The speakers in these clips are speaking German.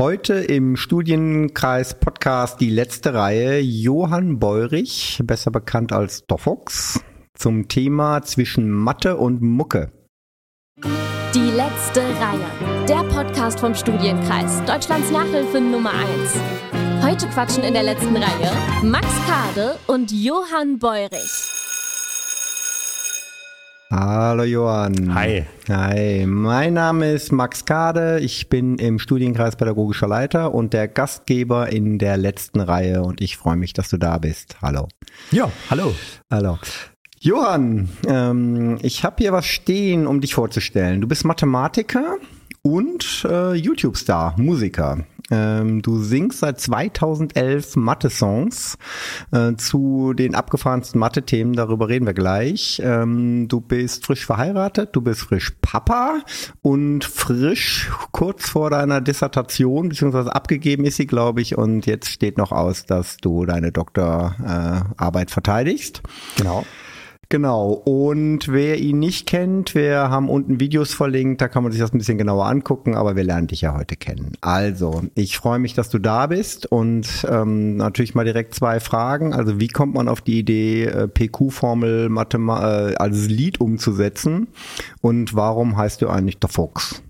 Heute im Studienkreis Podcast die letzte Reihe Johann Beurich, besser bekannt als Doffox, zum Thema zwischen Mathe und Mucke. Die letzte Reihe, der Podcast vom Studienkreis, Deutschlands Nachhilfe Nummer 1. Heute quatschen in der letzten Reihe Max Kade und Johann Beurich. Hallo Johann. Hi. Hi, mein Name ist Max Kade. Ich bin im Studienkreis Pädagogischer Leiter und der Gastgeber in der letzten Reihe und ich freue mich, dass du da bist. Hallo. Ja, hallo. Hallo. Johann, ähm, ich habe hier was stehen, um dich vorzustellen. Du bist Mathematiker und äh, YouTube-Star, Musiker. Ähm, du singst seit 2011 Mathe-Songs äh, zu den abgefahrensten Mathe-Themen, darüber reden wir gleich. Ähm, du bist frisch verheiratet, du bist frisch Papa und frisch kurz vor deiner Dissertation, beziehungsweise abgegeben ist sie, glaube ich, und jetzt steht noch aus, dass du deine Doktorarbeit äh, verteidigst. Genau. Genau. Und wer ihn nicht kennt, wir haben unten Videos verlinkt, da kann man sich das ein bisschen genauer angucken, aber wir lernen dich ja heute kennen. Also, ich freue mich, dass du da bist und ähm, natürlich mal direkt zwei Fragen. Also, wie kommt man auf die Idee, äh, PQ-Formel äh, als Lied umzusetzen? Und warum heißt du eigentlich der Fuchs?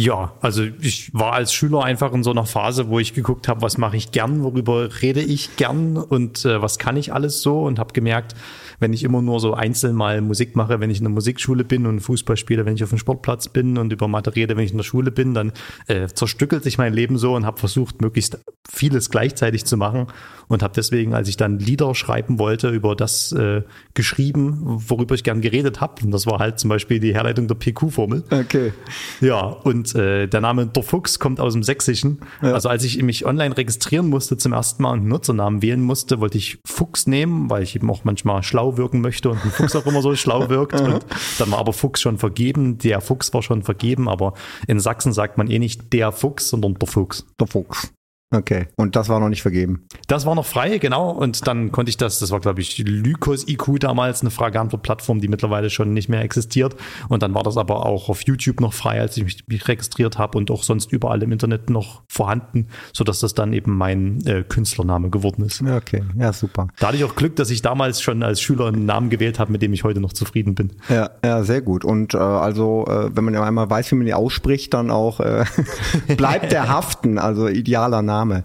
Ja, also ich war als Schüler einfach in so einer Phase, wo ich geguckt habe, was mache ich gern, worüber rede ich gern und äh, was kann ich alles so und habe gemerkt, wenn ich immer nur so einzeln mal Musik mache, wenn ich in der Musikschule bin und Fußball spiele, wenn ich auf dem Sportplatz bin und über Mathe rede, wenn ich in der Schule bin, dann äh, zerstückelt sich mein Leben so und habe versucht, möglichst vieles gleichzeitig zu machen und habe deswegen, als ich dann Lieder schreiben wollte, über das äh, geschrieben, worüber ich gern geredet habe. Und das war halt zum Beispiel die Herleitung der PQ-Formel. Okay. Ja, und äh, der Name Der Fuchs kommt aus dem Sächsischen. Ja. Also als ich mich online registrieren musste zum ersten Mal und einen Nutzernamen wählen musste, wollte ich Fuchs nehmen, weil ich eben auch manchmal schlau wirken möchte und ein Fuchs auch immer so schlau wirkt. Und dann war aber Fuchs schon vergeben. Der Fuchs war schon vergeben, aber in Sachsen sagt man eh nicht der Fuchs, sondern der Fuchs. Der Fuchs. Okay, und das war noch nicht vergeben. Das war noch frei, genau. Und dann konnte ich das, das war glaube ich Lykos IQ damals, eine Frage-Antwort-Plattform, die mittlerweile schon nicht mehr existiert. Und dann war das aber auch auf YouTube noch frei, als ich mich registriert habe und auch sonst überall im Internet noch vorhanden, sodass das dann eben mein äh, Künstlername geworden ist. Okay, ja, super. Da hatte ich auch Glück, dass ich damals schon als Schüler einen Namen gewählt habe, mit dem ich heute noch zufrieden bin. Ja, ja, sehr gut. Und äh, also, äh, wenn man ja einmal weiß, wie man die ausspricht, dann auch äh, bleibt der haften, also idealer Name. Name.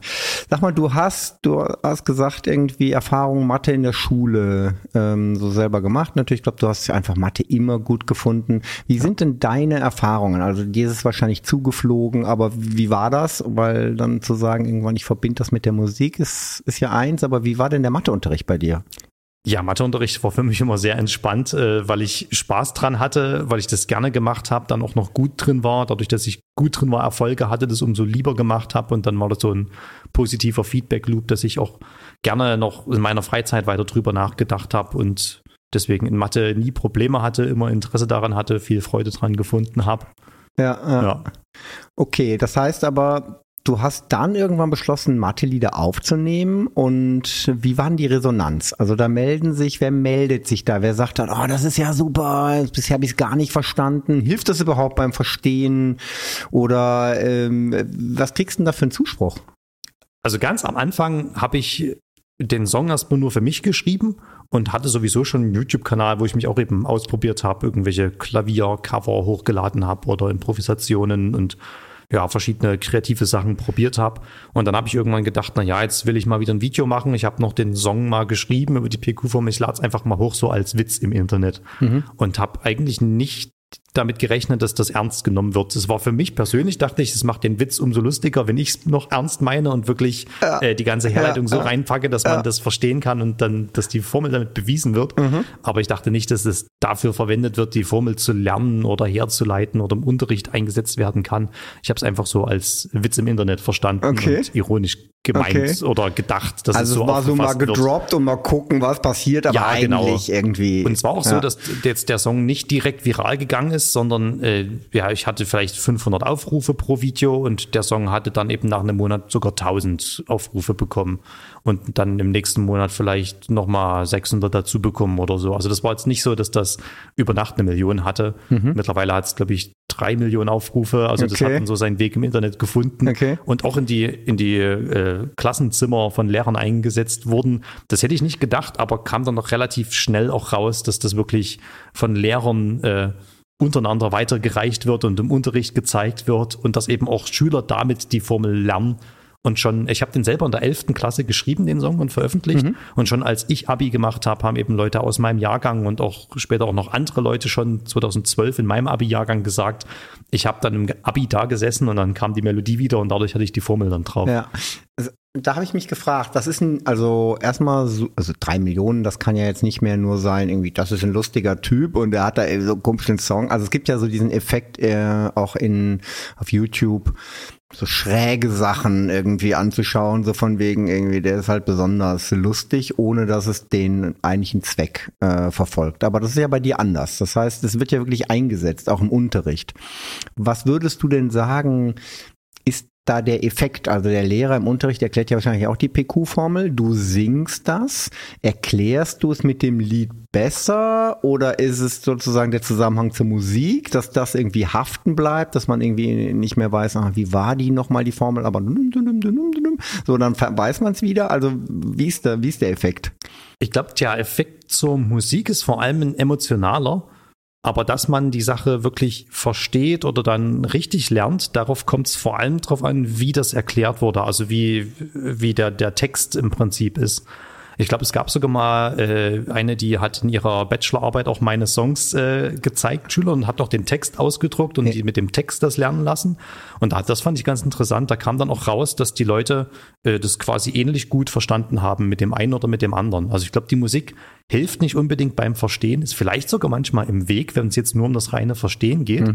Sag mal, du hast, du hast gesagt, irgendwie Erfahrung Mathe in der Schule ähm, so selber gemacht. Natürlich, ich glaube, du hast einfach Mathe immer gut gefunden. Wie sind denn deine Erfahrungen? Also dir ist es wahrscheinlich zugeflogen, aber wie war das? Weil dann zu sagen, irgendwann, ich verbinde das mit der Musik, ist, ist ja eins, aber wie war denn der Matheunterricht bei dir? Ja, Matheunterricht war für mich immer sehr entspannt, äh, weil ich Spaß dran hatte, weil ich das gerne gemacht habe, dann auch noch gut drin war. Dadurch, dass ich gut drin war, Erfolge hatte, das umso lieber gemacht habe und dann war das so ein positiver Feedback-Loop, dass ich auch gerne noch in meiner Freizeit weiter drüber nachgedacht habe und deswegen in Mathe nie Probleme hatte, immer Interesse daran hatte, viel Freude dran gefunden habe. Ja, ja. ja. Okay, das heißt aber, du hast dann irgendwann beschlossen, Mathe-Lieder aufzunehmen und wie war denn die Resonanz? Also da melden sich, wer meldet sich da? Wer sagt dann, oh, das ist ja super, bisher habe ich es gar nicht verstanden. Hilft das überhaupt beim Verstehen? Oder ähm, was kriegst du denn da für einen Zuspruch? Also ganz am Anfang habe ich den Song erstmal nur für mich geschrieben und hatte sowieso schon einen YouTube-Kanal, wo ich mich auch eben ausprobiert habe, irgendwelche Klaviercover hochgeladen habe oder Improvisationen und ja, verschiedene kreative Sachen probiert habe. Und dann habe ich irgendwann gedacht, na ja, jetzt will ich mal wieder ein Video machen. Ich habe noch den Song mal geschrieben über die PQ-Form. Ich lade es einfach mal hoch so als Witz im Internet. Mhm. Und habe eigentlich nicht damit gerechnet, dass das ernst genommen wird. Es war für mich persönlich, dachte ich, es macht den Witz umso lustiger, wenn ich es noch ernst meine und wirklich ja. äh, die ganze Herleitung ja, so reinpacke, dass man das verstehen kann und dann, dass die Formel damit bewiesen wird. Mhm. Aber ich dachte nicht, dass es dafür verwendet wird, die Formel zu lernen oder herzuleiten oder im Unterricht eingesetzt werden kann. Ich habe es einfach so als Witz im Internet verstanden okay. und ironisch gemeint okay. oder gedacht. Dass also es so war so mal gedroppt wird. und mal gucken, was passiert, aber ja, genau. eigentlich irgendwie. Und es war auch ja. so, dass jetzt der Song nicht direkt viral gegangen ist, sondern äh, ja, ich hatte vielleicht 500 Aufrufe pro Video und der Song hatte dann eben nach einem Monat sogar 1000 Aufrufe bekommen und dann im nächsten Monat vielleicht nochmal 600 dazu bekommen oder so. Also das war jetzt nicht so, dass das über Nacht eine Million hatte. Mhm. Mittlerweile hat es, glaube ich, drei Millionen Aufrufe. Also das Okay. hat dann so seinen Weg im Internet gefunden Okay. und auch in die, in die äh, Klassenzimmer von Lehrern eingesetzt wurden. Das hätte ich nicht gedacht, aber kam dann noch relativ schnell auch raus, dass das wirklich von Lehrern äh, untereinander weitergereicht wird und im Unterricht gezeigt wird und dass eben auch Schüler damit die Formel lernen. Und schon, ich habe den selber in der 11. Klasse geschrieben, den Song, und veröffentlicht. Und schon als ich Abi gemacht habe, haben eben Leute aus meinem Jahrgang und auch später auch noch andere Leute schon 2012 in meinem Abi-Jahrgang gesagt, ich habe dann im Abi da gesessen und dann kam die Melodie wieder und dadurch hatte ich die Formel dann drauf. Ja. Also, da habe ich mich gefragt, was ist denn, also erstmal, so, also drei Millionen, das kann ja jetzt nicht mehr nur sein, irgendwie, das ist ein lustiger Typ und der hat da so einen komischen Song. Also es gibt ja so diesen Effekt äh, auch in auf YouTube, so schräge Sachen irgendwie anzuschauen, so von wegen irgendwie, der ist halt besonders lustig, ohne dass es den eigentlichen Zweck äh, verfolgt. Aber das ist ja bei dir anders. Das heißt, es wird ja wirklich eingesetzt, auch im Unterricht. Was würdest du denn sagen, da der Effekt, also der Lehrer im Unterricht erklärt ja wahrscheinlich auch die PQ-Formel, du singst das, erklärst du es mit dem Lied besser oder ist es sozusagen der Zusammenhang zur Musik, dass das irgendwie haften bleibt, dass man irgendwie nicht mehr weiß, ah, wie war die nochmal die Formel, aber so, dann weiß man es wieder, also wie ist der, wie ist der Effekt? Ich glaube, der Effekt zur Musik ist vor allem ein emotionaler. Aber dass man die Sache wirklich versteht oder dann richtig lernt, darauf kommt es vor allem darauf an, wie das erklärt wurde, also wie, wie der, der Text im Prinzip ist. Ich glaube, es gab sogar mal äh, eine, die hat in ihrer Bachelorarbeit auch meine Songs äh, gezeigt, Schüler, und hat auch den Text ausgedruckt und die mit dem Text das lernen lassen. Und da, das fand ich ganz interessant. Da kam dann auch raus, dass die Leute äh, das quasi ähnlich gut verstanden haben mit dem einen oder mit dem anderen. Also ich glaube, die Musik hilft nicht unbedingt beim Verstehen, ist vielleicht sogar manchmal im Weg, wenn es jetzt nur um das reine Verstehen geht.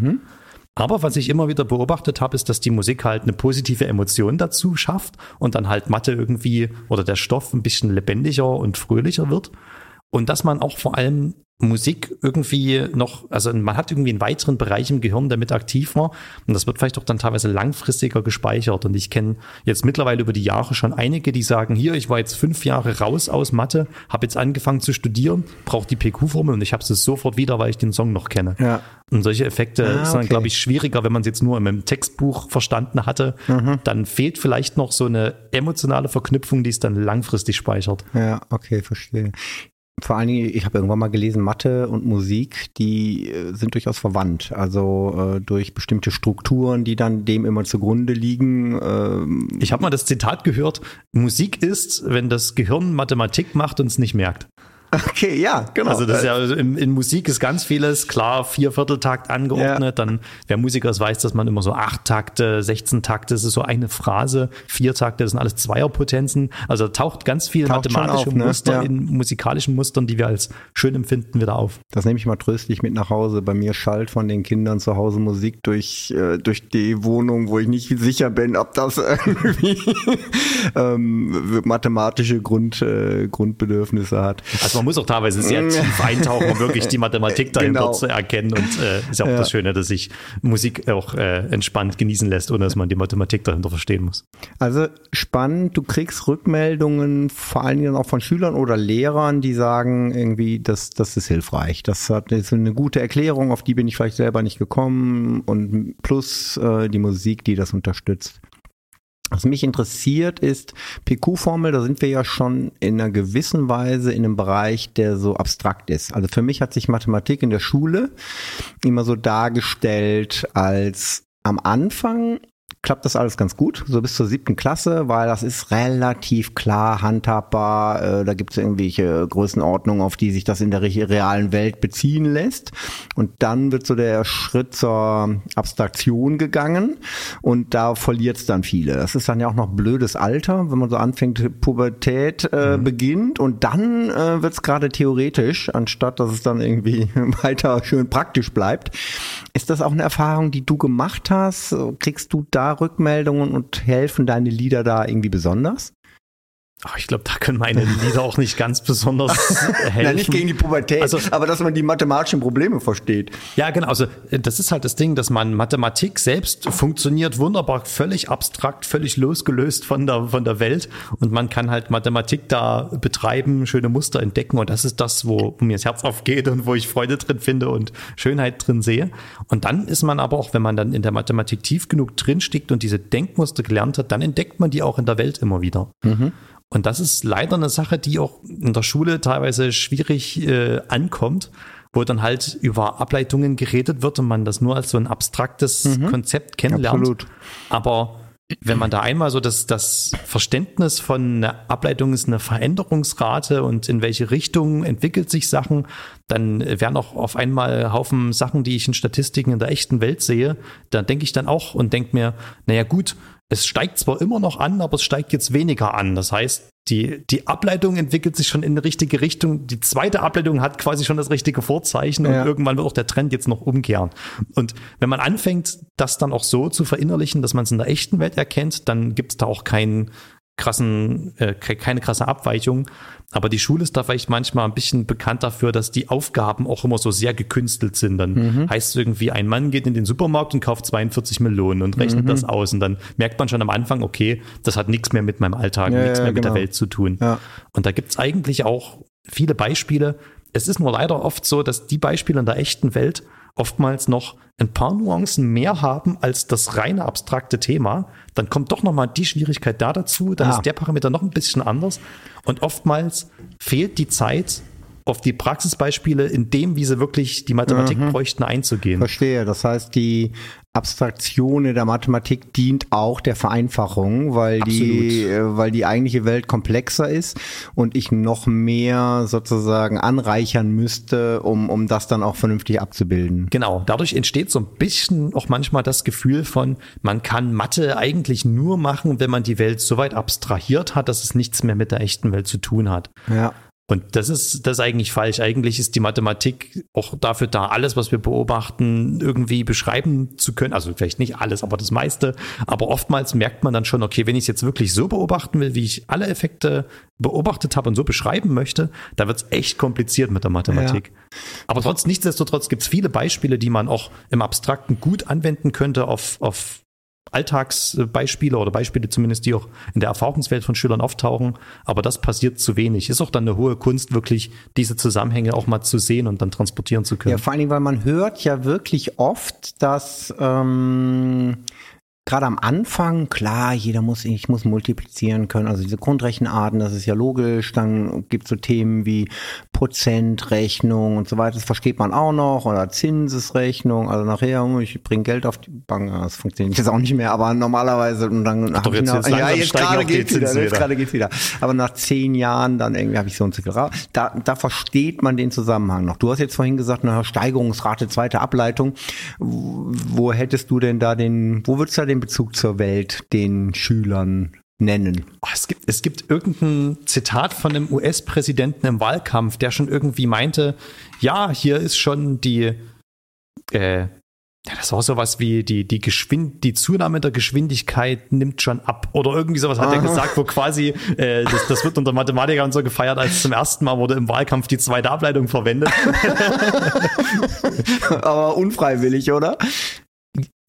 Aber was ich immer wieder beobachtet habe, ist, dass die Musik halt eine positive Emotion dazu schafft und dann halt Mathe irgendwie oder der Stoff ein bisschen lebendiger und fröhlicher wird. Und dass man auch vor allem Musik irgendwie noch, also man hat irgendwie einen weiteren Bereich im Gehirn, der mit aktiv war. Und das wird vielleicht auch dann teilweise langfristiger gespeichert. Und ich kenne jetzt mittlerweile über die Jahre schon einige, die sagen, hier, ich war jetzt fünf Jahre raus aus Mathe, habe jetzt angefangen zu studieren, brauche die PQ-Formel und ich habe es sofort wieder, weil ich den Song noch kenne. Ja. Und solche Effekte Ah, sind dann, okay. glaube ich, schwieriger, wenn man es jetzt nur im Textbuch verstanden hatte. Mhm. Dann fehlt vielleicht noch so eine emotionale Verknüpfung, die es dann langfristig speichert. Ja, okay, verstehe. Vor allen Dingen, ich habe irgendwann mal gelesen, Mathe und Musik, die äh, sind durchaus verwandt. Also äh, durch bestimmte Strukturen, die dann dem immer zugrunde liegen. ähm, Ich habe mal das Zitat gehört, Musik ist, wenn das Gehirn Mathematik macht und es nicht merkt. Okay, ja, genau. Also das ist ja also in, in Musik ist ganz vieles klar Viervierteltakt angeordnet. Dann wer Musiker ist, weiß, dass man immer so acht Takte, 16 Takte, das ist so eine Phrase, vier Takte, das sind alles Zweierpotenzen. Also da taucht ganz viel Taucht mathematische auf, ne? Muster Ja. in musikalischen Mustern, die wir als schön empfinden, wieder auf. Das nehme ich mal tröstlich mit nach Hause. Bei mir schallt von den Kindern zu Hause Musik durch, äh, durch die Wohnung, wo ich nicht sicher bin, ob das irgendwie ähm, mathematische Grund, äh, Grundbedürfnisse hat. Also man muss auch teilweise sehr tief eintauchen, um wirklich die Mathematik dahinter Genau. zu erkennen. Und äh, ist ja auch Ja. das Schöne, dass sich Musik auch äh, entspannt genießen lässt, ohne dass man die Mathematik dahinter verstehen muss. Also spannend, du kriegst Rückmeldungen vor allen Dingen auch von Schülern oder Lehrern, die sagen irgendwie, das, das ist hilfreich. Das hat ist eine gute Erklärung, auf die bin ich vielleicht selber nicht gekommen und plus äh, die Musik, die das unterstützt. Was mich interessiert ist, PQ-Formel, da sind wir ja schon in einer gewissen Weise in einem Bereich, der so abstrakt ist. Also für mich hat sich Mathematik in der Schule immer so dargestellt als am Anfang klappt das alles ganz gut, so bis zur siebten Klasse, weil das ist relativ klar handhabbar. Äh, da gibt es irgendwelche Größenordnungen, auf die sich das in der re- realen Welt beziehen lässt. Und dann wird so der Schritt zur Abstraktion gegangen und da verliert es dann viele. Das ist dann ja auch noch blödes Alter, wenn man so anfängt, Pubertät äh, beginnt und dann äh, wird es gerade theoretisch, anstatt dass es dann irgendwie weiter schön praktisch bleibt. Ist das auch eine Erfahrung, die du gemacht hast? Kriegst du da Rückmeldungen und helfen deine Lieder da irgendwie besonders? Oh, ich glaube, da können meine Lieder auch nicht ganz besonders helfen. Nein, nicht gegen die Pubertät, Also- aber dass man die mathematischen Probleme versteht. Ja, genau. Also äh, das ist halt das Ding, dass man Mathematik selbst funktioniert wunderbar, völlig abstrakt, völlig losgelöst von der von der Welt und man kann halt Mathematik da betreiben, schöne Muster entdecken und das ist das, wo, wo mir das Herz aufgeht und wo ich Freude drin finde und Schönheit drin sehe. Und dann ist man aber auch, wenn man dann in der Mathematik tief genug drinsteckt und diese Denkmuster gelernt hat, dann entdeckt man die auch in der Welt immer wieder. Und das ist leider eine Sache, die auch in der Schule teilweise schwierig äh, ankommt, wo dann halt über Ableitungen geredet wird und man das nur als so ein abstraktes Konzept kennenlernt. Absolut. Aber wenn man da einmal so das, das Verständnis von einer Ableitung ist eine Veränderungsrate und in welche Richtung entwickelt sich Sachen, dann wären auch auf einmal Haufen Sachen, die ich in Statistiken in der echten Welt sehe. Da denke ich dann auch und denke mir, naja gut, es steigt zwar immer noch an, aber es steigt jetzt weniger an. Das heißt, die, die Ableitung entwickelt sich schon in die richtige Richtung. Die zweite Ableitung hat quasi schon das richtige Vorzeichen Ja. und irgendwann wird auch der Trend jetzt noch umkehren. Und wenn man anfängt, das dann auch so zu verinnerlichen, dass man es in der echten Welt erkennt, dann gibt es da auch keinen krassen, äh, ke- keine krasse Abweichung. Aber die Schule ist da vielleicht manchmal ein bisschen bekannt dafür, dass die Aufgaben auch immer so sehr gekünstelt sind. Dann heißt es irgendwie, ein Mann geht in den Supermarkt und kauft 42 Melonen und rechnet das aus. Und dann merkt man schon am Anfang, okay, das hat nichts mehr mit meinem Alltag, Ja, nichts ja, mehr mit der genau. Welt zu tun. Ja. Und da gibt's eigentlich auch viele Beispiele. Es ist nur leider oft so, dass die Beispiele in der echten Welt oftmals noch ein paar Nuancen mehr haben als das reine abstrakte Thema. Dann kommt doch nochmal die Schwierigkeit da dazu, dann Ah. ist der Parameter noch ein bisschen anders. Und oftmals fehlt die Zeit, auf die Praxisbeispiele in dem, wie sie wirklich die Mathematik Mhm. bräuchten, einzugehen. Verstehe. Das heißt, die Abstraktion in der Mathematik dient auch der Vereinfachung, weil die, äh, weil die eigentliche Welt komplexer ist und ich noch mehr sozusagen anreichern müsste, um, um das dann auch vernünftig abzubilden. Genau, dadurch entsteht so ein bisschen auch manchmal das Gefühl von, man kann Mathe eigentlich nur machen, wenn man die Welt so weit abstrahiert hat, dass es nichts mehr mit der echten Welt zu tun hat. Ja. Und das ist das ist eigentlich falsch. Eigentlich ist die Mathematik auch dafür da, alles, was wir beobachten, irgendwie beschreiben zu können. Also vielleicht nicht alles, aber das meiste. Aber oftmals merkt man dann schon, okay, wenn ich es jetzt wirklich so beobachten will, wie ich alle Effekte beobachtet habe und so beschreiben möchte, da wird es echt kompliziert mit der Mathematik. Aber trotz nichtsdestotrotz gibt es viele Beispiele, die man auch im Abstrakten gut anwenden könnte auf, auf Alltagsbeispiele oder Beispiele zumindest, die auch in der Erfahrungswelt von Schülern auftauchen. Aber das passiert zu wenig. Ist auch dann eine hohe Kunst, wirklich diese Zusammenhänge auch mal zu sehen und dann transportieren zu können. Ja, vor allen Dingen, weil man hört ja wirklich oft, dass ähm, gerade am Anfang, klar, jeder muss, ich muss multiplizieren können, also diese Grundrechenarten, das ist ja logisch, dann gibt es so Themen wie Prozentrechnung und so weiter, das versteht man auch noch, oder Zinsesrechnung, also nachher, oh, ich bringe Geld auf die Bank, das funktioniert jetzt auch nicht mehr, aber normalerweise, und dann hab doch, jetzt- noch, jetzt ja, jetzt gerade geht's wieder, Zinsen jetzt wieder. gerade geht's wieder, aber nach zehn Jahren, dann irgendwie habe ich so viel raus. da, da versteht man den Zusammenhang noch. Du hast jetzt vorhin gesagt, eine Steigerungsrate, zweite Ableitung. Wo hättest du denn da den, wo würdest du da den Bezug zur Welt den Schülern nennen? Oh, es, gibt, es gibt irgendein Zitat von einem US-Präsidenten im Wahlkampf, der schon irgendwie meinte, ja, hier ist schon die, äh, ja, das war sowas wie die, die Geschwind, die Zunahme der Geschwindigkeit nimmt schon ab. Oder irgendwie sowas hat er Aha. gesagt, wo quasi, äh, das, das wird unter Mathematikern so gefeiert, als zum ersten Mal wurde im Wahlkampf die zweite Ableitung verwendet. Aber unfreiwillig, oder?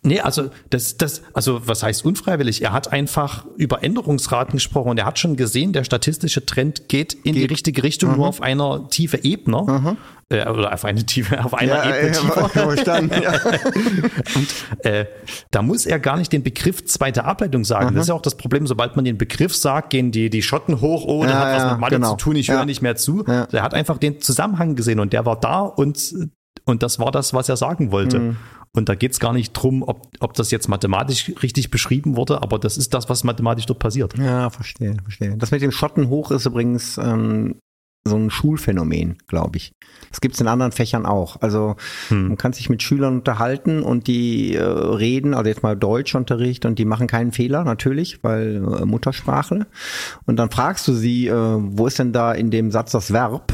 Nee, also das, das, also was heißt unfreiwillig? Er hat einfach über Änderungsraten gesprochen und er hat schon gesehen, der statistische Trend geht in die Geht. richtige Richtung, nur auf einer tiefe Ebene. Äh, oder auf eine tiefe, auf einer Ebene äh, tiefer. verstanden. Ja. Und äh, da muss er gar nicht den Begriff zweite Ableitung sagen. Das ist ja auch das Problem, sobald man den Begriff sagt, gehen die, die Schotten hoch, oh, das Ja, hat was ja, mit Mathe genau. zu tun, ich Ja. höre nicht mehr zu. Ja. Er hat einfach den Zusammenhang gesehen und der war da und, und das war das, was er sagen wollte. Mhm. Und da geht's gar nicht drum, ob, ob das jetzt mathematisch richtig beschrieben wurde, aber das ist das, was mathematisch dort passiert. ja, verstehe, verstehe. Das mit dem Schotten hoch ist übrigens ähm, so ein Schulphänomen, glaube ich. Das gibt's in anderen Fächern auch. Also man kann sich mit Schülern unterhalten und die äh, reden, also jetzt mal Deutschunterricht und die machen keinen Fehler, natürlich, weil äh, Muttersprache. Und dann fragst du sie, äh, wo ist denn da in dem Satz das Verb?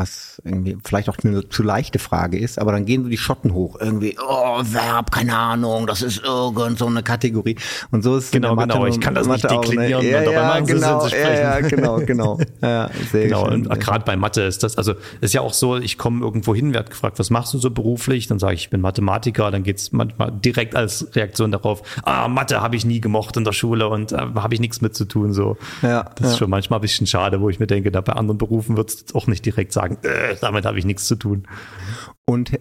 Was irgendwie vielleicht auch eine zu leichte Frage ist, aber dann gehen so die Schotten hoch. Irgendwie, oh, Verb, keine Ahnung, das ist irgend so eine Kategorie. Und so ist es genau, genau. Ich kann das Mathe nicht deklinieren. Ne? Ja, und ja, genau, ja, ja, genau, genau. Ja, sehr genau. Schön, und gerade bei Mathe ist das, also ist ja auch so, ich komme irgendwo hin, werde gefragt, was machst du so beruflich? Dann sage ich, ich bin Mathematiker. Dann geht's manchmal direkt als Reaktion darauf, ah, Mathe habe ich nie gemocht in der Schule und äh, habe ich nichts mit zu tun. So, ja, das ja. ist schon manchmal ein bisschen schade, wo ich mir denke, da bei anderen Berufen wird es auch nicht direkt sagen, äh, damit habe ich nichts zu tun. Und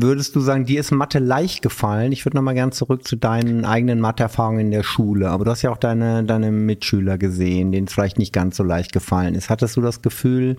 würdest du sagen, dir ist Mathe leicht gefallen? Ich würde nochmal gern zurück zu deinen eigenen Matheerfahrungen in der Schule. Aber du hast ja auch deine, deine Mitschüler gesehen, denen es vielleicht nicht ganz so leicht gefallen ist. Hattest du das Gefühl,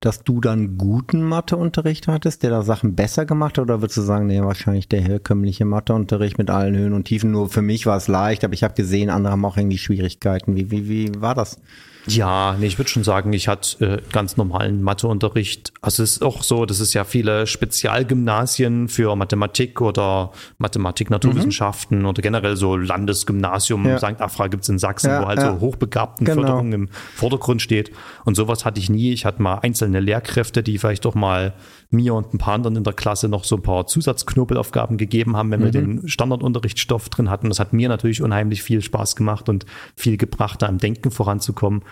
dass du dann guten Matheunterricht hattest, der da Sachen besser gemacht hat? Oder würdest du sagen, nee, wahrscheinlich der herkömmliche Matheunterricht mit allen Höhen und Tiefen? Nur für mich war es leicht, aber ich habe gesehen, andere haben auch irgendwie Schwierigkeiten. Wie, wie, wie war das? Ja, nee, ich würde schon sagen, ich hatte äh, ganz normalen Matheunterricht. Also es ist auch so, dass es ja viele Spezialgymnasien für Mathematik oder Mathematik, Naturwissenschaften mhm. oder generell so Landesgymnasium ja. St. Afra gibt's in Sachsen, ja, wo halt ja. so hochbegabten genau. Im Vordergrund steht. Und sowas hatte ich nie. Ich hatte mal einzelne Lehrkräfte, die vielleicht doch mal mir und ein paar anderen in der Klasse noch so ein paar Zusatzknobelaufgaben gegeben haben, wenn mhm. wir den Standardunterrichtsstoff drin hatten. Das hat mir natürlich unheimlich viel Spaß gemacht und viel gebracht, da im Denken voranzukommen.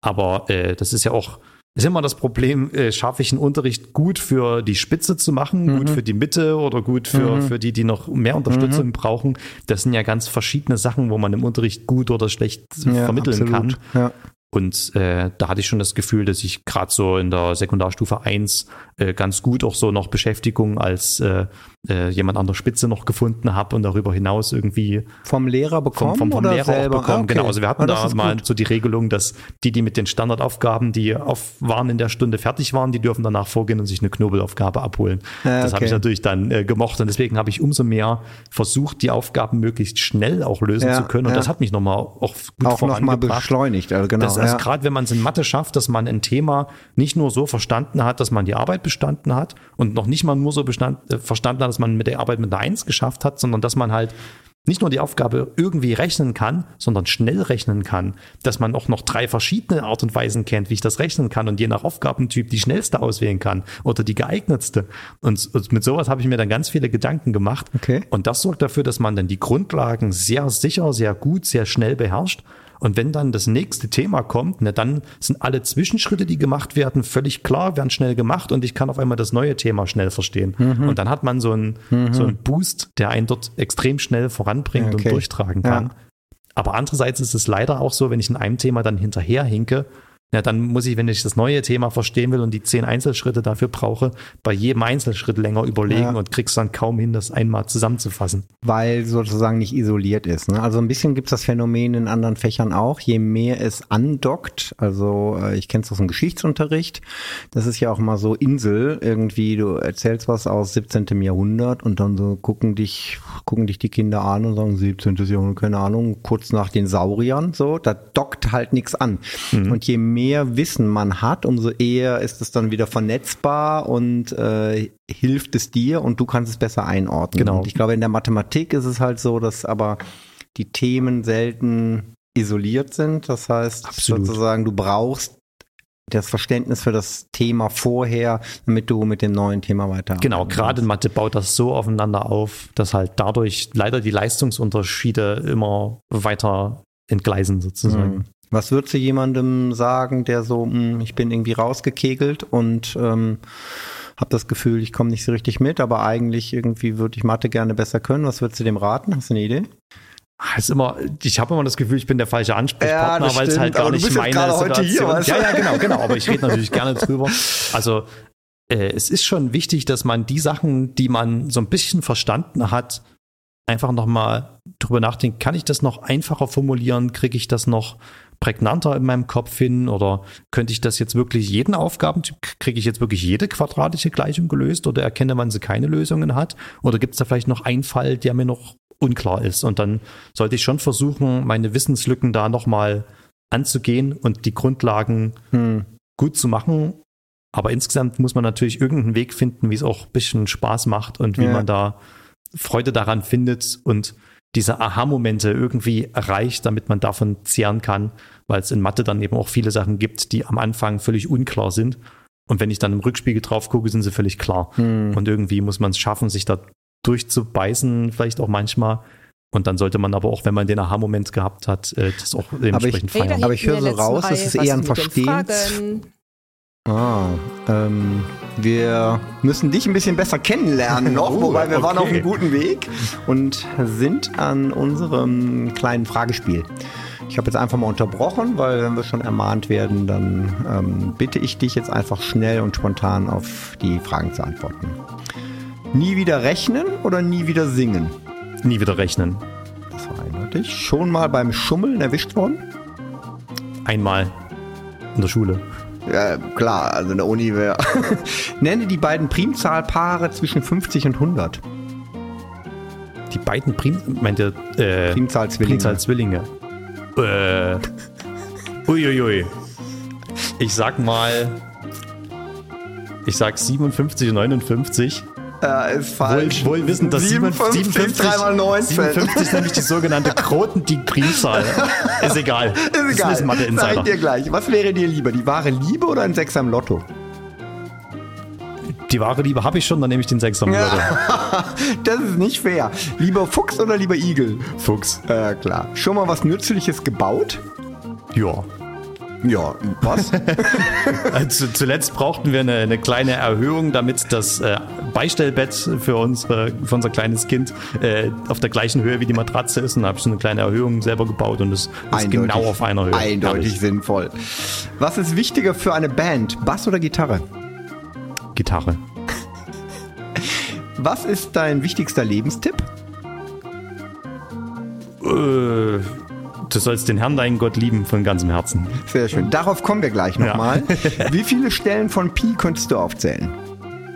Aber äh, das ist ja auch ist immer das Problem, äh, schaffe ich einen Unterricht gut für die Spitze zu machen, mhm. gut für die Mitte oder gut für, mhm. für die, die noch mehr Unterstützung mhm. brauchen. Das sind ja ganz verschiedene Sachen, wo man im Unterricht gut oder schlecht ja, vermitteln absolut. kann. Ja. Und äh, da hatte ich schon das Gefühl, dass ich gerade so in der Sekundarstufe 1 äh, ganz gut auch so noch Beschäftigung als äh, äh, jemand an der Spitze noch gefunden habe und darüber hinaus irgendwie vom Lehrer bekommen vom, vom, vom Lehrer selber? auch bekommen. Ah, okay. Genau, also wir hatten ah, da mal gut. so die Regelung, dass die, die mit den Standardaufgaben, die auf waren in der Stunde fertig waren, die dürfen danach vorgehen und sich eine Knobelaufgabe abholen. Ah, das okay. habe ich natürlich dann äh, gemocht und deswegen habe ich umso mehr versucht, die Aufgaben möglichst schnell auch lösen ja, zu können und ja. das hat mich nochmal auch gut auch vorangebracht. Noch mal beschleunigt, also genau. Das, also ja. gerade wenn man es in Mathe schafft, dass man ein Thema nicht nur so verstanden hat, dass man die Arbeit bestanden hat und noch nicht mal nur so bestand, äh, verstanden hat, dass man mit der Arbeit mit einer Eins geschafft hat, sondern dass man halt nicht nur die Aufgabe irgendwie rechnen kann, sondern schnell rechnen kann, dass man auch noch drei verschiedene Art und Weisen kennt, wie ich das rechnen kann und je nach Aufgabentyp die schnellste auswählen kann oder die geeignetste. Und, und mit sowas habe ich mir dann ganz viele Gedanken gemacht. Okay. Und das sorgt dafür, dass man dann die Grundlagen sehr sicher, sehr gut, sehr schnell beherrscht und wenn dann das nächste Thema kommt, ne, dann sind alle Zwischenschritte, die gemacht werden, völlig klar, werden schnell gemacht und ich kann auf einmal das neue Thema schnell verstehen. Mhm. Und dann hat man so einen, mhm. so einen Boost, der einen dort extrem schnell voranbringt okay. und durchtragen kann. Ja. Aber andererseits ist es leider auch so, wenn ich in einem Thema dann hinterherhinke, ja, dann muss ich, wenn ich das neue Thema verstehen will und die zehn Einzelschritte dafür brauche, bei jedem Einzelschritt länger überlegen ja. und kriegst dann kaum hin, das einmal zusammenzufassen. Weil sozusagen nicht isoliert ist. Ne? Also ein bisschen gibt es das Phänomen in anderen Fächern auch. Je mehr es andockt, also äh, ich kenne es aus dem Geschichtsunterricht, das ist ja auch mal so Insel, irgendwie, du erzählst was aus 17. Jahrhundert und dann so gucken dich, gucken dich die Kinder an und sagen 17. Jahrhundert, keine Ahnung, kurz nach den Sauriern, so, da dockt halt nichts an. Mhm. Und je mehr mehr Wissen man hat, umso eher ist es dann wieder vernetzbar und äh, hilft es dir und du kannst es besser einordnen. Genau. Und ich glaube, in der Mathematik ist es halt so, dass aber die Themen selten isoliert sind. Das heißt Absolut. sozusagen, du brauchst das Verständnis für das Thema vorher, damit du mit dem neuen Thema weiter. Genau, gerade in Mathe baut das so aufeinander auf, dass halt dadurch leider die Leistungsunterschiede immer weiter entgleisen sozusagen. Was würdest du jemandem sagen, der so, mh, hm, ich bin irgendwie rausgekegelt und ähm, habe das Gefühl, ich komme nicht so richtig mit, aber eigentlich irgendwie würde ich Mathe gerne besser können. Was würdest du dem raten? Hast du eine Idee? Ah, ist immer, ich habe immer das Gefühl, ich bin der falsche Ansprechpartner, ja, weil es halt gar nicht meine Situation ist. Ja, ja, genau, genau. Aber ich rede natürlich gerne drüber. Also äh, es ist schon wichtig, dass man die Sachen, die man so ein bisschen verstanden hat, einfach nochmal drüber nachdenkt, kann ich das noch einfacher formulieren? Kriege ich das noch prägnanter in meinem Kopf hin oder könnte ich das jetzt wirklich jeden Aufgabentyp, kriege ich jetzt wirklich jede quadratische Gleichung gelöst oder erkenne, wann sie keine Lösungen hat oder gibt es da vielleicht noch einen Fall, der mir noch unklar ist und dann sollte ich schon versuchen, meine Wissenslücken da nochmal anzugehen und die Grundlagen hm. gut zu machen. Aber insgesamt muss man natürlich irgendeinen Weg finden, wie es auch ein bisschen Spaß macht und wie ja. man da Freude daran findet und diese Aha-Momente irgendwie erreicht, damit man davon zehren kann, weil es in Mathe dann eben auch viele Sachen gibt, die am Anfang völlig unklar sind. Und wenn ich dann im Rückspiegel drauf gucke, sind sie völlig klar. Hm. Und irgendwie muss man es schaffen, sich da durchzubeißen, vielleicht auch manchmal. Und dann sollte man aber auch, wenn man den Aha-Moment gehabt hat, äh, das auch dementsprechend Hey, feiern. Aber ich höre so raus, das ist eher ein Verstehens-? Ah, ähm, wir müssen dich ein bisschen besser kennenlernen noch, Oh, wobei wir waren okay. auf einem guten Weg und sind an unserem kleinen Fragespiel. Ich habe jetzt einfach mal unterbrochen, weil wenn wir schon ermahnt werden, dann ähm, bitte ich dich jetzt einfach schnell und spontan auf die Fragen zu antworten. Nie wieder rechnen oder nie wieder singen? Nie wieder rechnen. Das war eindeutig. Schon mal beim Schummeln erwischt worden? Einmal in der Schule. Ja, klar, also in der Uni wäre. Nenne die beiden Primzahlpaare zwischen 50 und 100. Die beiden Prim, meint ihr, äh, Primzahlzwillinge. Primzahlzwillinge. Äh, uiuiui. Ich sag mal, ich sag 57 und 59. Äh, ist Wohl, falsch. wohl wissen, dass 57, 57, 3 mal 19. 57 ist nämlich die sogenannte Kroten-Primzahl. Ist egal. Ist egal. Das ist Mathe Sag ich Insider. dir gleich. Was wäre dir lieber? Die wahre Liebe oder ein Sechser im Lotto? Die wahre Liebe habe ich schon, dann nehme ich den Sechser mit. Das ist nicht fair. Lieber Fuchs oder lieber Igel? Fuchs. Äh, klar. Schon mal was Nützliches gebaut? Ja. Ja, was? Also zuletzt brauchten wir eine, eine kleine Erhöhung, damit das äh, Beistellbett für, unsere, für unser kleines Kind äh, auf der gleichen Höhe wie die Matratze ist. Und da habe ich so eine kleine Erhöhung selber gebaut und es ist genau auf einer Höhe. Eindeutig Herrlich. sinnvoll. Was ist wichtiger für eine Band? Bass oder Gitarre? Gitarre. Was ist dein wichtigster Lebenstipp? Äh, du sollst den Herrn, deinen Gott, lieben von ganzem Herzen. Sehr schön. Darauf kommen wir gleich nochmal. Wie viele Stellen von Pi könntest du aufzählen?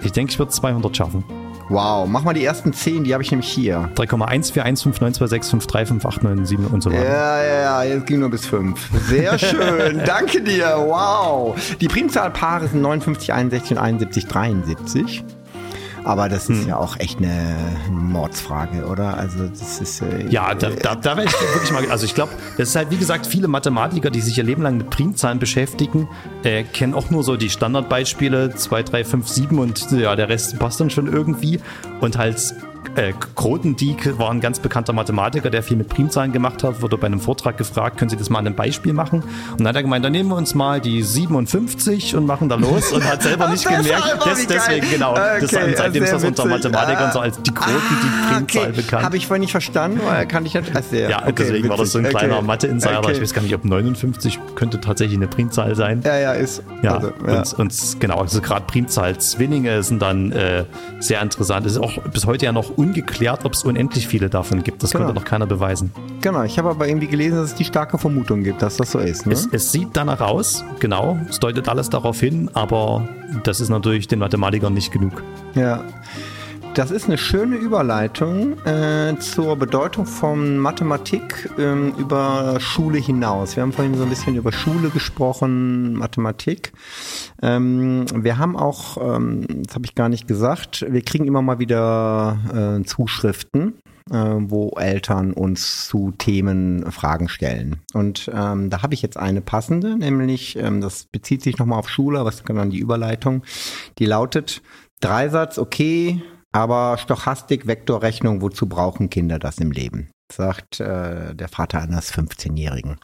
Ich denke, ich würde 200 schaffen. Wow, mach mal die ersten 10, die habe ich nämlich hier. 3,1415926535897 und so weiter. Ja, ja, ja, jetzt ging nur bis 5. Sehr schön, danke dir, wow. Die Primzahlpaare sind 59, 61 und 71, 73. Aber das ist ja auch echt eine Mordsfrage, oder? Also das ist... Äh, Ja, da, da, da wäre ich wirklich mal. Also ich glaube, das ist halt, wie gesagt, viele Mathematiker, die sich ihr Leben lang mit Primzahlen beschäftigen, äh, kennen auch nur so die Standardbeispiele 2, 3, 5, 7 und ja, der Rest passt dann schon irgendwie. Und halt äh, Grothendieck war ein ganz bekannter Mathematiker, der viel mit Primzahlen gemacht hat, wurde bei einem Vortrag gefragt, können Sie das mal an einem Beispiel machen? Und dann hat er gemeint, dann nehmen wir uns mal die 57 und machen da los und hat selber nicht gemerkt. Das, geil. deswegen, genau. das, Okay, seitdem ist das unter witzig. Mathematikern Ah. so als die Grothendieck-Primzahl bekannt. Habe ich vorhin nicht verstanden, weil kann ich nicht... Also, Ja, deswegen war das so ein witzig. kleiner Okay. Mathe-Insider. Okay. Ich weiß gar nicht, ob 59 könnte tatsächlich eine Primzahl sein. Ja, ja, ist... Ja, also, ja. Und, und genau, also gerade Primzahl-Zwillinge sind dann äh, sehr interessant. Es ist auch bis heute ja noch ungeklärt, ob es unendlich viele davon gibt. Das Genau. konnte noch keiner beweisen. Genau, ich habe aber irgendwie gelesen, dass es die starke Vermutung gibt, dass das so ist. Ne? Es, es sieht danach aus, genau, es deutet alles darauf hin, aber das ist natürlich den Mathematikern nicht genug. Ja. Das ist eine schöne Überleitung äh, zur Bedeutung von Mathematik ähm, über Schule hinaus. Wir haben vorhin so ein bisschen über Schule gesprochen, Mathematik. Ähm, wir haben auch, ähm, das habe ich gar nicht gesagt, wir kriegen immer mal wieder äh, Zuschriften, äh, wo Eltern uns zu Themen Fragen stellen. Und ähm, da habe ich jetzt eine passende, nämlich, ähm, das bezieht sich nochmal auf Schule, was kann dann die Überleitung, die lautet, Dreisatz, okay, aber Stochastik, Vektorrechnung, wozu brauchen Kinder das im Leben? Sagt äh, der Vater eines 15-Jährigen.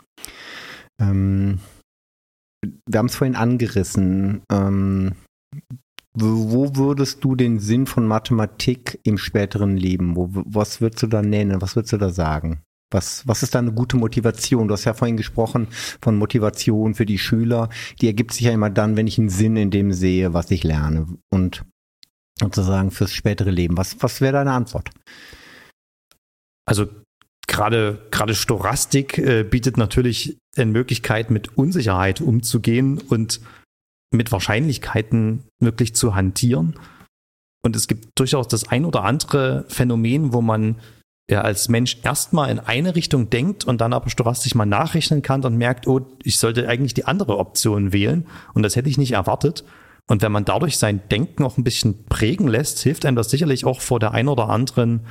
Ähm, wir haben es vorhin angerissen. Ähm, wo würdest du den Sinn von Mathematik im späteren Leben? Wo, was würdest du da nennen? Was würdest du da sagen? Was, was ist da eine gute Motivation? Du hast ja vorhin gesprochen von Motivation für die Schüler. Die ergibt sich ja immer dann, wenn ich einen Sinn in dem sehe, was ich lerne. Und sozusagen fürs spätere Leben. Was, was wäre deine Antwort? Also gerade gerade Stochastik äh, bietet natürlich eine Möglichkeit, mit Unsicherheit umzugehen und mit Wahrscheinlichkeiten wirklich zu hantieren. Und es gibt durchaus das ein oder andere Phänomen, wo man ja als Mensch erstmal in eine Richtung denkt und dann aber stochastisch mal nachrechnen kann und merkt, oh, ich sollte eigentlich die andere Option wählen und das hätte ich nicht erwartet. Und wenn man dadurch sein Denken auch ein bisschen prägen lässt, hilft einem das sicherlich auch vor der ein oder anderen,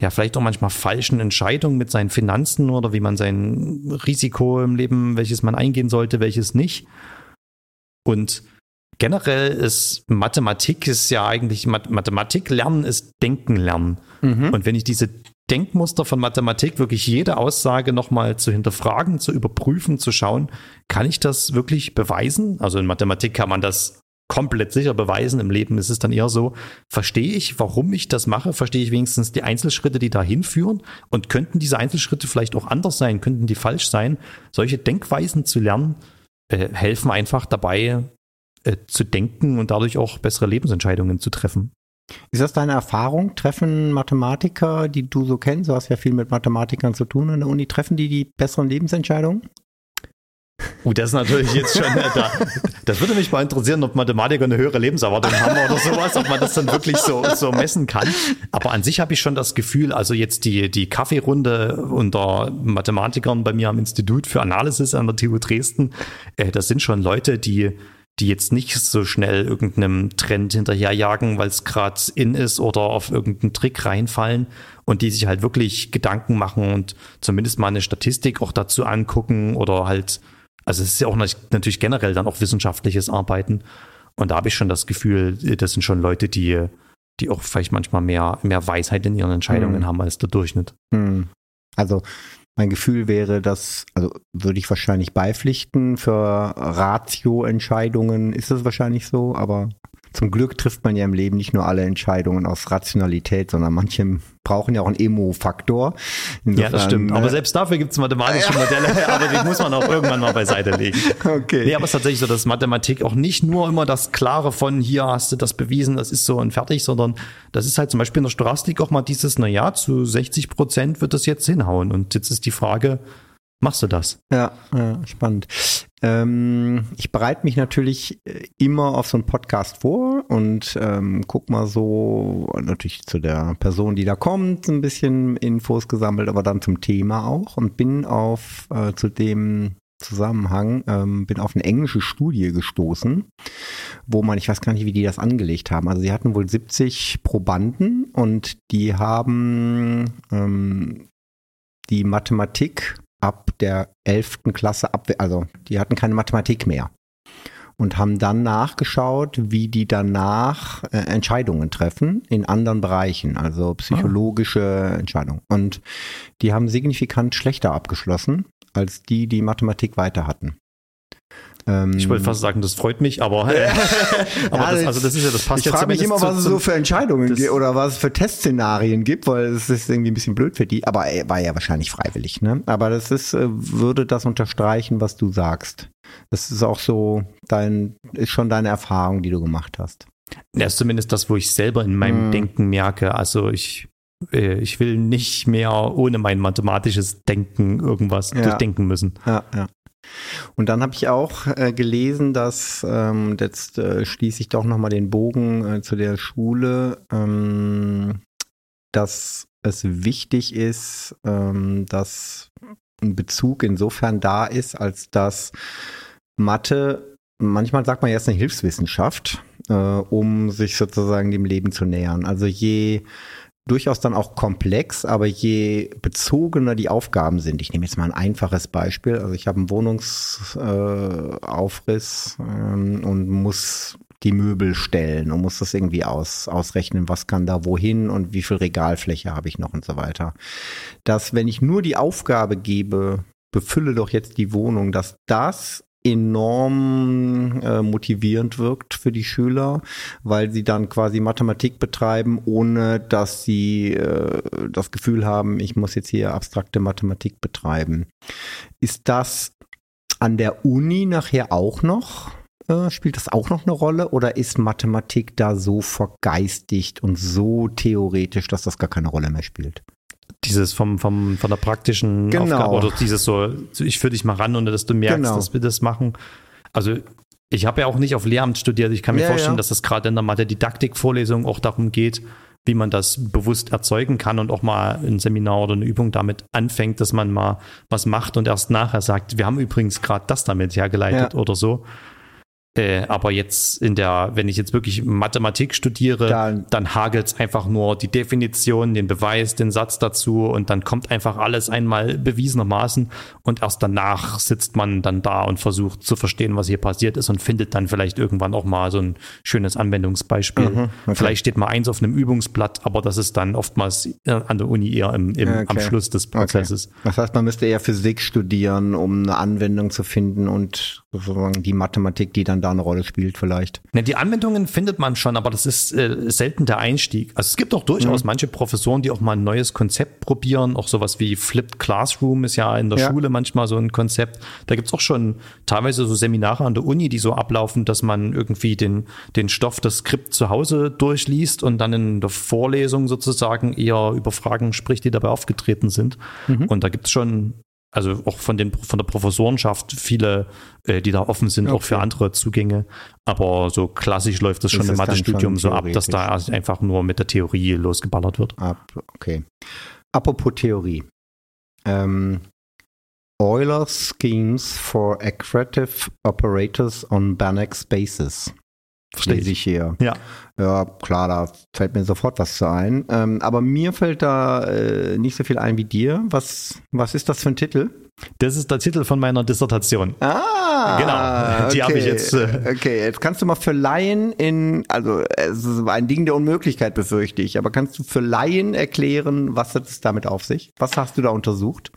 ja, vielleicht auch manchmal falschen Entscheidung mit seinen Finanzen oder wie man sein Risiko im Leben, welches man eingehen sollte, welches nicht. Und generell ist Mathematik ist ja eigentlich Mathematik lernen ist Denken lernen. Mhm. Und wenn ich diese Denkmuster von Mathematik wirklich jede Aussage nochmal zu hinterfragen, zu überprüfen, zu schauen, kann ich das wirklich beweisen? Also in Mathematik kann man das komplett sicher beweisen. Im Leben ist es dann eher so, verstehe ich, warum ich das mache? Verstehe ich wenigstens die Einzelschritte, die dahin führen? Und könnten diese Einzelschritte vielleicht auch anders sein? Könnten die falsch sein? Solche Denkweisen zu lernen, äh, helfen einfach dabei, äh, zu denken und dadurch auch bessere Lebensentscheidungen zu treffen. Ist das deine Erfahrung? Treffen Mathematiker, die du so kennst, du hast ja viel mit Mathematikern zu tun an der Uni, treffen die die besseren Lebensentscheidungen? Uh, das ist natürlich jetzt schon, äh, da, das würde mich mal interessieren, ob Mathematiker eine höhere Lebenserwartung haben oder sowas, ob man das dann wirklich so, so messen kann. Aber an sich habe ich schon das Gefühl, also jetzt die, die Kaffeerunde unter Mathematikern bei mir am Institut für Analysis an der TU Dresden, äh, das sind schon Leute, die die jetzt nicht so schnell irgendeinem Trend hinterherjagen, weil es gerade in ist oder auf irgendeinen Trick reinfallen und die sich halt wirklich Gedanken machen und zumindest mal eine Statistik auch dazu angucken oder halt, also es ist ja auch natürlich generell dann auch wissenschaftliches Arbeiten. Und da habe ich schon das Gefühl, das sind schon Leute, die, die auch vielleicht manchmal mehr, mehr Weisheit in ihren Entscheidungen hm. haben als der Durchschnitt. Hm. Also mein Gefühl wäre, dass, also würde ich wahrscheinlich beipflichten, für Ratio-Entscheidungen ist es wahrscheinlich so, aber zum Glück trifft man ja im Leben nicht nur alle Entscheidungen aus Rationalität, sondern manche brauchen ja auch einen Emo-Faktor. Ja, das stimmt. Aber äh, selbst dafür gibt es mathematische Modelle, aber die muss man auch irgendwann mal beiseite legen. Okay. Nee, aber es ist tatsächlich so, dass Mathematik auch nicht nur immer das Klare von hier hast du das bewiesen, das ist so und fertig, sondern das ist halt zum Beispiel in der Stochastik auch mal dieses, na ja, zu 60 Prozent wird das jetzt hinhauen. Und jetzt ist die Frage, machst du das? Ja, ja spannend. Ähm, ich bereite mich natürlich äh, immer auf so einen Podcast vor und ähm, guck mal so natürlich zu der Person, die da kommt, ein bisschen Infos gesammelt, aber dann zum Thema auch und bin auf äh, zu dem Zusammenhang, ähm, bin auf eine englische Studie gestoßen, wo man, ich weiß gar nicht, wie die das angelegt haben. Also sie hatten wohl 70 Probanden und die haben ähm, die Mathematik ab der 11. Klasse ab, also die hatten keine Mathematik mehr und haben dann nachgeschaut, wie die danach äh, Entscheidungen treffen in anderen Bereichen, also psychologische ah. Entscheidungen. Und die haben signifikant schlechter abgeschlossen als die, die Mathematik weiter hatten. Ähm, ich wollte fast sagen, das freut mich, aber, aber ja, das, also das ist ja, das passt ich ja frage mich immer, was es so für Entscheidungen gibt oder was es für Testszenarien gibt, weil es ist irgendwie ein bisschen blöd für die, aber er war ja wahrscheinlich freiwillig, ne? Aber das ist, äh, würde das unterstreichen, was du sagst. Das ist auch so dein, ist schon deine Erfahrung, die du gemacht hast. Das ist zumindest das, wo ich selber in meinem hm. Denken merke. Also ich, äh, ich will nicht mehr ohne mein mathematisches Denken irgendwas ja. durchdenken müssen. Ja, ja. Und dann habe ich auch äh, gelesen, dass ähm, jetzt äh, schließe ich doch nochmal den Bogen äh, zu der Schule, ähm, dass es wichtig ist, ähm, dass ein Bezug insofern da ist, als dass Mathe, manchmal sagt man jetzt eine Hilfswissenschaft, äh, um sich sozusagen dem Leben zu nähern. Also je durchaus dann auch komplex, aber je bezogener die Aufgaben sind, ich nehme jetzt mal ein einfaches Beispiel, also ich habe einen Wohnungsaufriss äh, ähm, und muss die Möbel stellen und muss das irgendwie aus, ausrechnen, was kann da wohin und wie viel Regalfläche habe ich noch und so weiter. Dass wenn ich nur die Aufgabe gebe, befülle doch jetzt die Wohnung, dass das enorm äh, motivierend wirkt für die Schüler, weil sie dann quasi Mathematik betreiben, ohne dass sie äh, das Gefühl haben, ich muss jetzt hier abstrakte Mathematik betreiben. Ist das an der Uni nachher auch noch? Äh, spielt das auch noch eine Rolle oder ist Mathematik da so vergeistigt und so theoretisch, dass das gar keine Rolle mehr spielt? Dieses vom, vom, von der praktischen genau. Aufgabe oder dieses so, ich führe dich mal ran, ohne dass du merkst, genau. dass wir das machen. Also ich habe ja auch nicht auf Lehramt studiert. Ich kann mir ja, vorstellen, ja. dass es gerade in der Mathe-Didaktik-Vorlesung auch darum geht, wie man das bewusst erzeugen kann und auch mal ein Seminar oder eine Übung damit anfängt, dass man mal was macht und erst nachher sagt, wir haben übrigens gerade das damit hergeleitet ja. oder so. Äh, aber jetzt in der, wenn ich jetzt wirklich Mathematik studiere, dann, dann hagelt es einfach nur die Definition, den Beweis, den Satz dazu und dann kommt einfach alles einmal bewiesenermaßen und erst danach sitzt man dann da und versucht zu verstehen, was hier passiert ist und findet dann vielleicht irgendwann auch mal so ein schönes Anwendungsbeispiel. Mhm, okay. Vielleicht steht mal eins auf einem Übungsblatt, aber das ist dann oftmals äh, an der Uni eher im, im okay. am Schluss des Prozesses. Okay. Das heißt, man müsste eher Physik studieren, um eine Anwendung zu finden und sozusagen die Mathematik, die dann da eine Rolle spielt vielleicht. Ja, die Anwendungen findet man schon, aber das ist äh, selten der Einstieg. Also es gibt auch durchaus mhm. manche Professoren, die auch mal ein neues Konzept probieren. Auch sowas wie Flipped Classroom ist ja in der ja. Schule manchmal so ein Konzept. Da gibt's auch schon teilweise so Seminare an der Uni, die so ablaufen, dass man irgendwie den, den Stoff, das Skript zu Hause durchliest und dann in der Vorlesung sozusagen eher über Fragen spricht, die dabei aufgetreten sind. Mhm. Und da gibt's schon also auch von den von der Professorenschaft viele, äh, die da offen sind, okay. auch für andere Zugänge. Aber so klassisch läuft das, das schon im Mathestudium so ab, dass da einfach nur mit der Theorie losgeballert wird. Ab, okay. Apropos Theorie. Ähm, Euler Schemes for Accretive Operators on Banach Spaces. Verstehe ich hier. Ja. Ja, klar, da fällt mir sofort was zu ein. Ähm, aber mir fällt da äh, nicht so viel ein wie dir. Was, was ist das für ein Titel? Das ist der Titel von meiner Dissertation. Ah, genau. Die okay. habe ich jetzt. Äh okay, jetzt kannst du mal für Laien in, also es ist ein Ding der Unmöglichkeit, befürchte ich, aber kannst du für Laien erklären, was hat es damit auf sich? Was hast du da untersucht?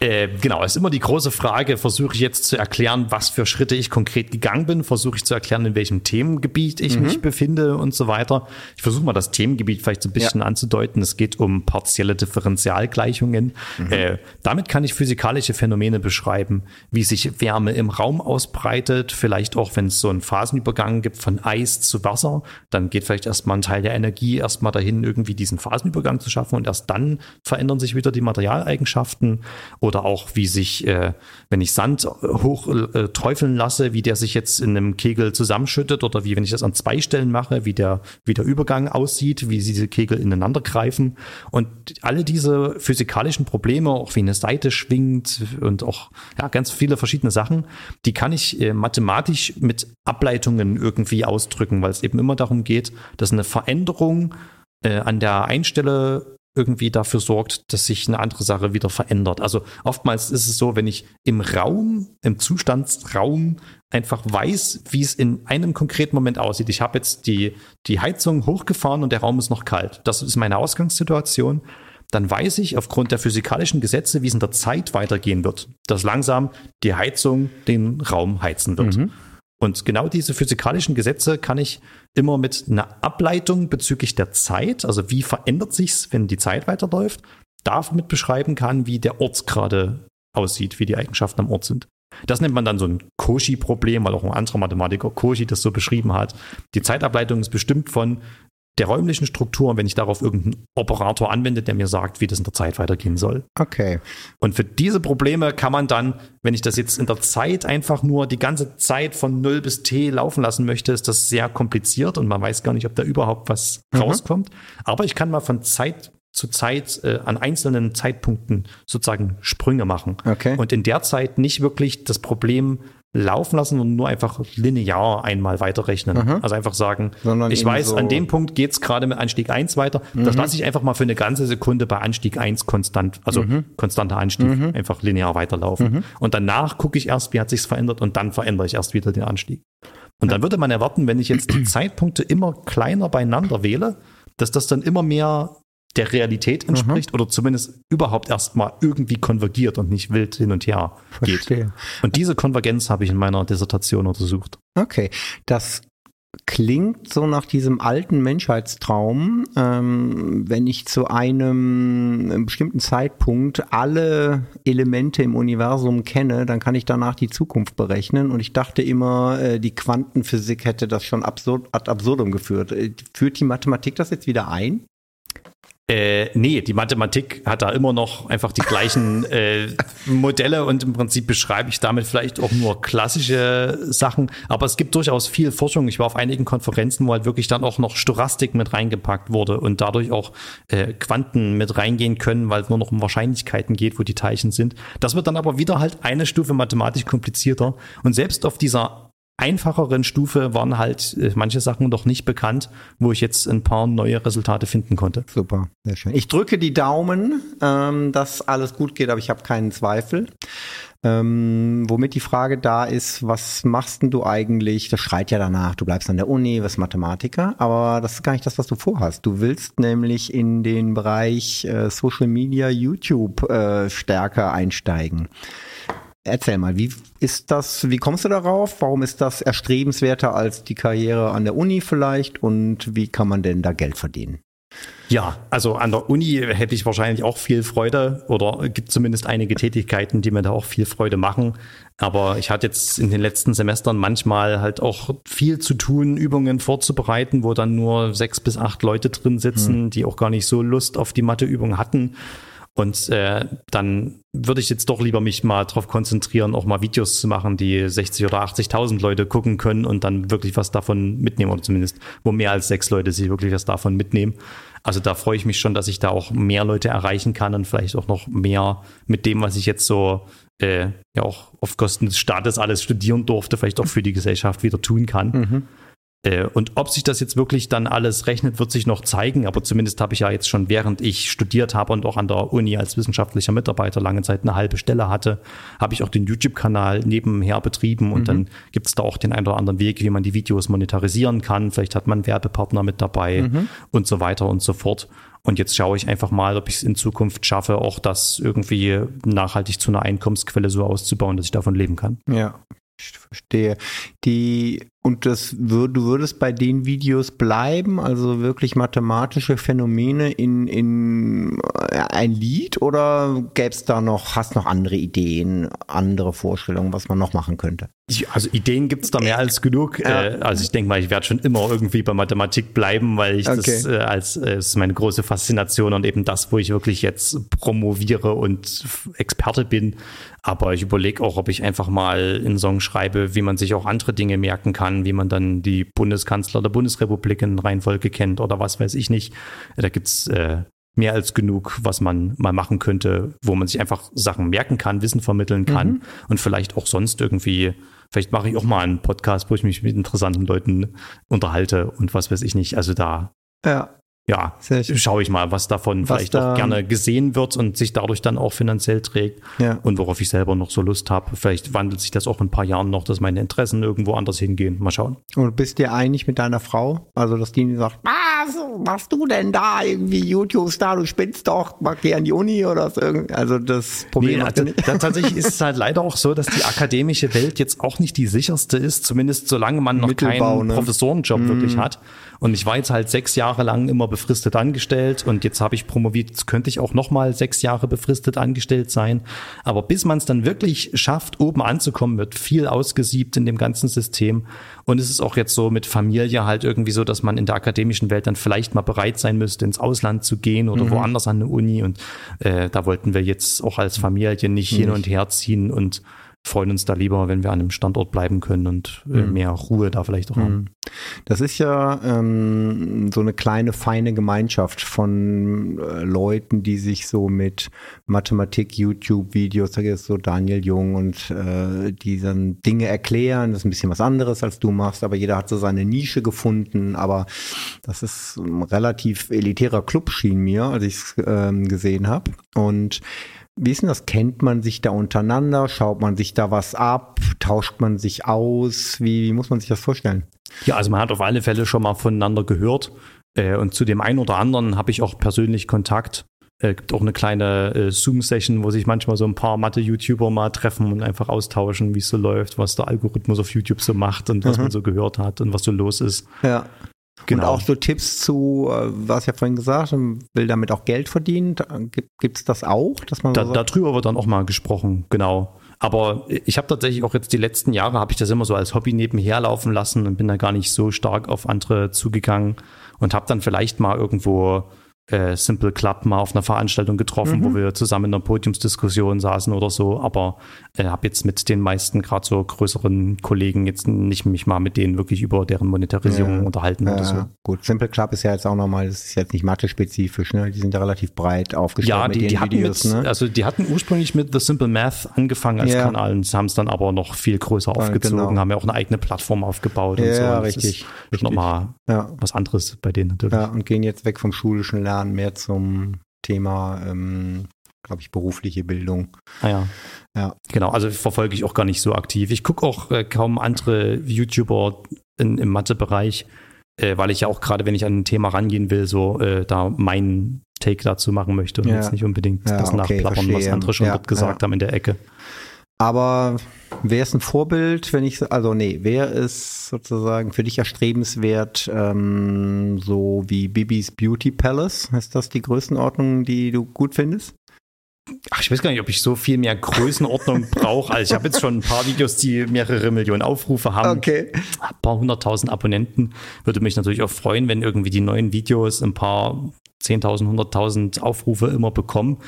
Äh, genau, ist immer die große Frage, versuche ich jetzt zu erklären, was für Schritte ich konkret gegangen bin, versuche ich zu erklären, in welchem Themengebiet ich mhm. mich befinde und so weiter. Ich versuche mal das Themengebiet vielleicht so ein bisschen ja. anzudeuten. Es geht um partielle Differentialgleichungen. Mhm. Äh, damit kann ich physikalische Phänomene beschreiben, wie sich Wärme im Raum ausbreitet, vielleicht auch, wenn es so einen Phasenübergang gibt von Eis zu Wasser, dann geht vielleicht erstmal ein Teil der Energie erstmal dahin, irgendwie diesen Phasenübergang zu schaffen und erst dann verändern sich wieder die Materialeigenschaften oder auch wie sich, äh, wenn ich Sand hoch äh, träufeln lasse, wie der sich jetzt in einem Kegel zusammenschüttet oder wie wenn ich das an zwei Stellen mache, wie der, wie der Übergang aussieht, wie diese Kegel ineinander greifen. Und alle diese physikalischen Probleme, auch wie eine Seite schwingt und auch ja, ganz viele verschiedene Sachen, die kann ich äh, mathematisch mit Ableitungen irgendwie ausdrücken, weil es eben immer darum geht, dass eine Veränderung äh, an der einen Stelle irgendwie dafür sorgt, dass sich eine andere Sache wieder verändert. Also oftmals ist es so, wenn ich im Raum, im Zustandsraum einfach weiß, wie es in einem konkreten Moment aussieht. Ich habe jetzt die, die Heizung hochgefahren und der Raum ist noch kalt. Das ist meine Ausgangssituation. Dann weiß ich aufgrund der physikalischen Gesetze, wie es in der Zeit weitergehen wird, dass langsam die Heizung den Raum heizen wird. Mhm. Und genau diese physikalischen Gesetze kann ich immer mit einer Ableitung bezüglich der Zeit, also wie verändert sich's, wenn die Zeit weiterläuft, damit beschreiben kann, wie der Ort gerade aussieht, wie die Eigenschaften am Ort sind. Das nennt man dann so ein Cauchy-Problem, weil auch ein anderer Mathematiker Cauchy das so beschrieben hat. Die Zeitableitung ist bestimmt von der räumlichen Struktur, wenn ich darauf irgendeinen Operator anwende, der mir sagt, wie das in der Zeit weitergehen soll. Okay. Und für diese Probleme kann man dann, wenn ich das jetzt in der Zeit einfach nur die ganze Zeit von 0 bis t laufen lassen möchte, ist das sehr kompliziert und man weiß gar nicht, ob da überhaupt was mhm. rauskommt. Aber ich kann mal von Zeit zu Zeit äh, an einzelnen Zeitpunkten sozusagen Sprünge machen. Okay. Und in der Zeit nicht wirklich das Problem laufen lassen und nur einfach linear einmal weiterrechnen. Mhm. Also einfach sagen, Sondern ich weiß, so an dem Punkt geht's gerade mit Anstieg 1 weiter. Mhm. Das lasse ich einfach mal für eine ganze Sekunde bei Anstieg 1 konstant, also mhm. konstanter Anstieg, mhm. einfach linear weiterlaufen. Mhm. Und danach gucke ich erst, wie hat sich's verändert und dann verändere ich erst wieder den Anstieg. Und dann würde man erwarten, wenn ich jetzt die Zeitpunkte immer kleiner beieinander wähle, dass das dann immer mehr der Realität entspricht mhm. oder zumindest überhaupt erstmal irgendwie konvergiert und nicht wild hin und her Verstehe. geht. Und diese Konvergenz habe ich in meiner Dissertation untersucht. Okay, das klingt so nach diesem alten Menschheitstraum, ähm, wenn ich zu einem, einem bestimmten Zeitpunkt alle Elemente im Universum kenne, dann kann ich danach die Zukunft berechnen. Und ich dachte immer, äh, die Quantenphysik hätte das schon absurd, ad absurdum geführt. Äh, führt die Mathematik das jetzt wieder ein? Äh, nee, die Mathematik hat da immer noch einfach die gleichen äh, Modelle und im Prinzip beschreibe ich damit vielleicht auch nur klassische Sachen. Aber es gibt durchaus viel Forschung. Ich war auf einigen Konferenzen, wo halt wirklich dann auch noch Stochastik mit reingepackt wurde und dadurch auch äh, Quanten mit reingehen können, weil es nur noch um Wahrscheinlichkeiten geht, wo die Teilchen sind. Das wird dann aber wieder halt eine Stufe mathematisch komplizierter. Und selbst auf dieser einfacheren Stufe waren halt äh, manche Sachen noch nicht bekannt, wo ich jetzt ein paar neue Resultate finden konnte. Super, sehr schön. Ich drücke die Daumen, ähm, dass alles gut geht, aber ich habe keinen Zweifel. Ähm, womit die Frage da ist, was machst denn du eigentlich? Das schreit ja danach, du bleibst an der Uni, wirst Mathematiker, aber das ist gar nicht das, was du vorhast. Du willst nämlich in den Bereich äh, Social Media, YouTube äh, stärker einsteigen. Erzähl mal, wie ist das, wie kommst du darauf? Warum ist das erstrebenswerter als die Karriere an der Uni vielleicht und wie kann man denn da Geld verdienen? Ja, also an der Uni hätte ich wahrscheinlich auch viel Freude oder gibt zumindest einige Tätigkeiten, die mir da auch viel Freude machen. Aber ich hatte jetzt in den letzten Semestern manchmal halt auch viel zu tun, Übungen vorzubereiten, wo dann nur sechs bis acht Leute drin sitzen, hm. die auch gar nicht so Lust auf die Matheübung hatten. Und äh, dann würde ich jetzt doch lieber mich mal darauf konzentrieren, auch mal Videos zu machen, die 60 oder 80.000 Leute gucken können und dann wirklich was davon mitnehmen oder zumindest, wo mehr als sechs Leute sich wirklich was davon mitnehmen. Also da freue ich mich schon, dass ich da auch mehr Leute erreichen kann und vielleicht auch noch mehr mit dem, was ich jetzt so äh, ja auch auf Kosten des Staates alles studieren durfte, vielleicht auch für die Gesellschaft wieder tun kann. Mhm. Äh, und ob sich das jetzt wirklich dann alles rechnet, wird sich noch zeigen. Aber zumindest habe ich ja jetzt schon, während ich studiert habe und auch an der Uni als wissenschaftlicher Mitarbeiter lange Zeit eine halbe Stelle hatte, habe ich auch den YouTube-Kanal nebenher betrieben. Und mhm. dann gibt es da auch den einen oder anderen Weg, wie man die Videos monetarisieren kann. Vielleicht hat man Werbepartner mit dabei mhm. und so weiter und so fort. Und jetzt schaue ich einfach mal, ob ich es in Zukunft schaffe, auch das irgendwie nachhaltig zu einer Einkommensquelle so auszubauen, dass ich davon leben kann. Ja, ich verstehe. Die und das würd, du würdest bei den Videos bleiben, also wirklich mathematische Phänomene in, in äh, ein Lied oder gäbe es da noch, hast noch andere Ideen, andere Vorstellungen, was man noch machen könnte? Also Ideen gibt es da mehr als genug. Ja. Äh, also ich denke mal, ich werde schon immer irgendwie bei Mathematik bleiben, weil ich okay. das äh, als äh, ist meine große Faszination und eben das, wo ich wirklich jetzt promoviere und Experte bin. Aber ich überlege auch, ob ich einfach mal einen Song schreibe, wie man sich auch andere Dinge merken kann wie man dann die Bundeskanzler der Bundesrepublik in Reihenfolge kennt oder was weiß ich nicht. Da gibt's äh, mehr als genug, was man mal machen könnte, wo man sich einfach Sachen merken kann, Wissen vermitteln kann mhm. und vielleicht auch sonst irgendwie, vielleicht mache ich auch mal einen Podcast, wo ich mich mit interessanten Leuten unterhalte und was weiß ich nicht. Also da ja ja, schaue ich mal, was davon was vielleicht da, auch gerne gesehen wird und sich dadurch dann auch finanziell trägt ja. und worauf ich selber noch so Lust habe. Vielleicht wandelt sich das auch in ein paar Jahren noch, dass meine Interessen irgendwo anders hingehen. Mal schauen. Und bist dir einig mit deiner Frau? Also, dass die sagt, was machst du denn da? Irgendwie YouTube-Star, du spinnst doch, mach geh an die Uni oder so. Also, das Problem nee, also, Tatsächlich ist es halt leider auch so, dass die akademische Welt jetzt auch nicht die sicherste ist, zumindest solange man noch keinen ne? Professorenjob mm. wirklich hat. Und ich war jetzt halt sechs Jahre lang immer befristet angestellt und jetzt habe ich promoviert, jetzt könnte ich auch nochmal sechs Jahre befristet angestellt sein. Aber bis man es dann wirklich schafft, oben anzukommen, wird viel ausgesiebt in dem ganzen System. Und es ist auch jetzt so mit Familie halt irgendwie so, dass man in der akademischen Welt dann vielleicht mal bereit sein müsste, ins Ausland zu gehen oder mhm. woanders an eine Uni. Und äh, da wollten wir jetzt auch als Familie nicht hin und her ziehen und freuen uns da lieber, wenn wir an einem Standort bleiben können und äh, mhm. mehr Ruhe da vielleicht auch haben. Mhm. Das ist ja ähm, so eine kleine, feine Gemeinschaft von äh, Leuten, die sich so mit Mathematik, YouTube-Videos, da es so Daniel Jung und äh, die dann Dinge erklären. Das ist ein bisschen was anderes, als du machst, aber jeder hat so seine Nische gefunden. Aber das ist ein relativ elitärer Club, schien mir, als ich es ähm, gesehen habe. Und wie ist denn das? Kennt man sich da untereinander? Schaut man sich da was ab? Tauscht man sich aus? Wie, wie muss man sich das vorstellen? Ja, also man hat auf alle Fälle schon mal voneinander gehört. Äh, und zu dem einen oder anderen habe ich auch persönlich Kontakt. Es äh, gibt auch eine kleine äh, Zoom-Session, wo sich manchmal so ein paar Mathe-YouTuber mal treffen und einfach austauschen, wie es so läuft, was der Algorithmus auf YouTube so macht und was mhm. man so gehört hat und was so los ist. Ja. Genau. Und auch so Tipps zu, äh, was ja vorhin gesagt, will damit auch Geld verdienen. Gibt es das auch? Dass man da, so darüber wird dann auch mal gesprochen, genau. Aber ich habe tatsächlich auch jetzt die letzten Jahre, habe ich das immer so als Hobby nebenher laufen lassen und bin da gar nicht so stark auf andere zugegangen und habe dann vielleicht mal irgendwo äh, Simple Club mal auf einer Veranstaltung getroffen, Mhm. wo wir zusammen in einer Podiumsdiskussion saßen oder so, aber äh, habe jetzt mit den meisten gerade so größeren Kollegen jetzt nicht mich mal mit denen wirklich über deren Monetarisierung Ja. unterhalten oder so. Ja, gut, Simple Club ist ja jetzt auch nochmal, das ist jetzt nicht Mathe-spezifisch, ne? Die sind ja relativ breit aufgestellt Ja, die, die hatten Videos, mit, ne? also die hatten ursprünglich mit The Simple Math angefangen als Ja. Kanal und haben es dann aber noch viel größer Ja, aufgezogen, genau. haben ja auch eine eigene Plattform aufgebaut und Ja, so. Und das richtig, Ist richtig. nochmal Ja, was anderes bei denen natürlich. ja, und gehen jetzt weg vom schulischen Lernen mehr zum Thema, ähm, glaube ich, berufliche Bildung. Ah, ja. Ja. Genau, also verfolge ich auch gar nicht so aktiv. Ich gucke auch äh, kaum andere YouTuber in, im Mathe-Bereich, äh, weil ich ja auch gerade, wenn ich an ein Thema rangehen will, so äh, da meinen Take dazu machen möchte und Ja. jetzt nicht unbedingt Ja, das okay, nachplappern, was verstehe. andere schon Ja, gesagt haben in der Ecke. Aber wer ist ein Vorbild, wenn ich, so- also nee, wer ist sozusagen für dich erstrebenswert, ähm, so wie Bibis Beauty Palace? Ist das die Größenordnung, die du gut findest? Ach, ich weiß gar nicht, ob ich so viel mehr Größenordnung brauche. Also ich habe jetzt schon ein paar Videos, die mehrere Millionen Aufrufe haben. Okay. ein paar hunderttausend Abonnenten. Würde mich natürlich auch freuen, wenn irgendwie die neuen Videos ein paar zehntausend, hunderttausend Aufrufe immer bekommen.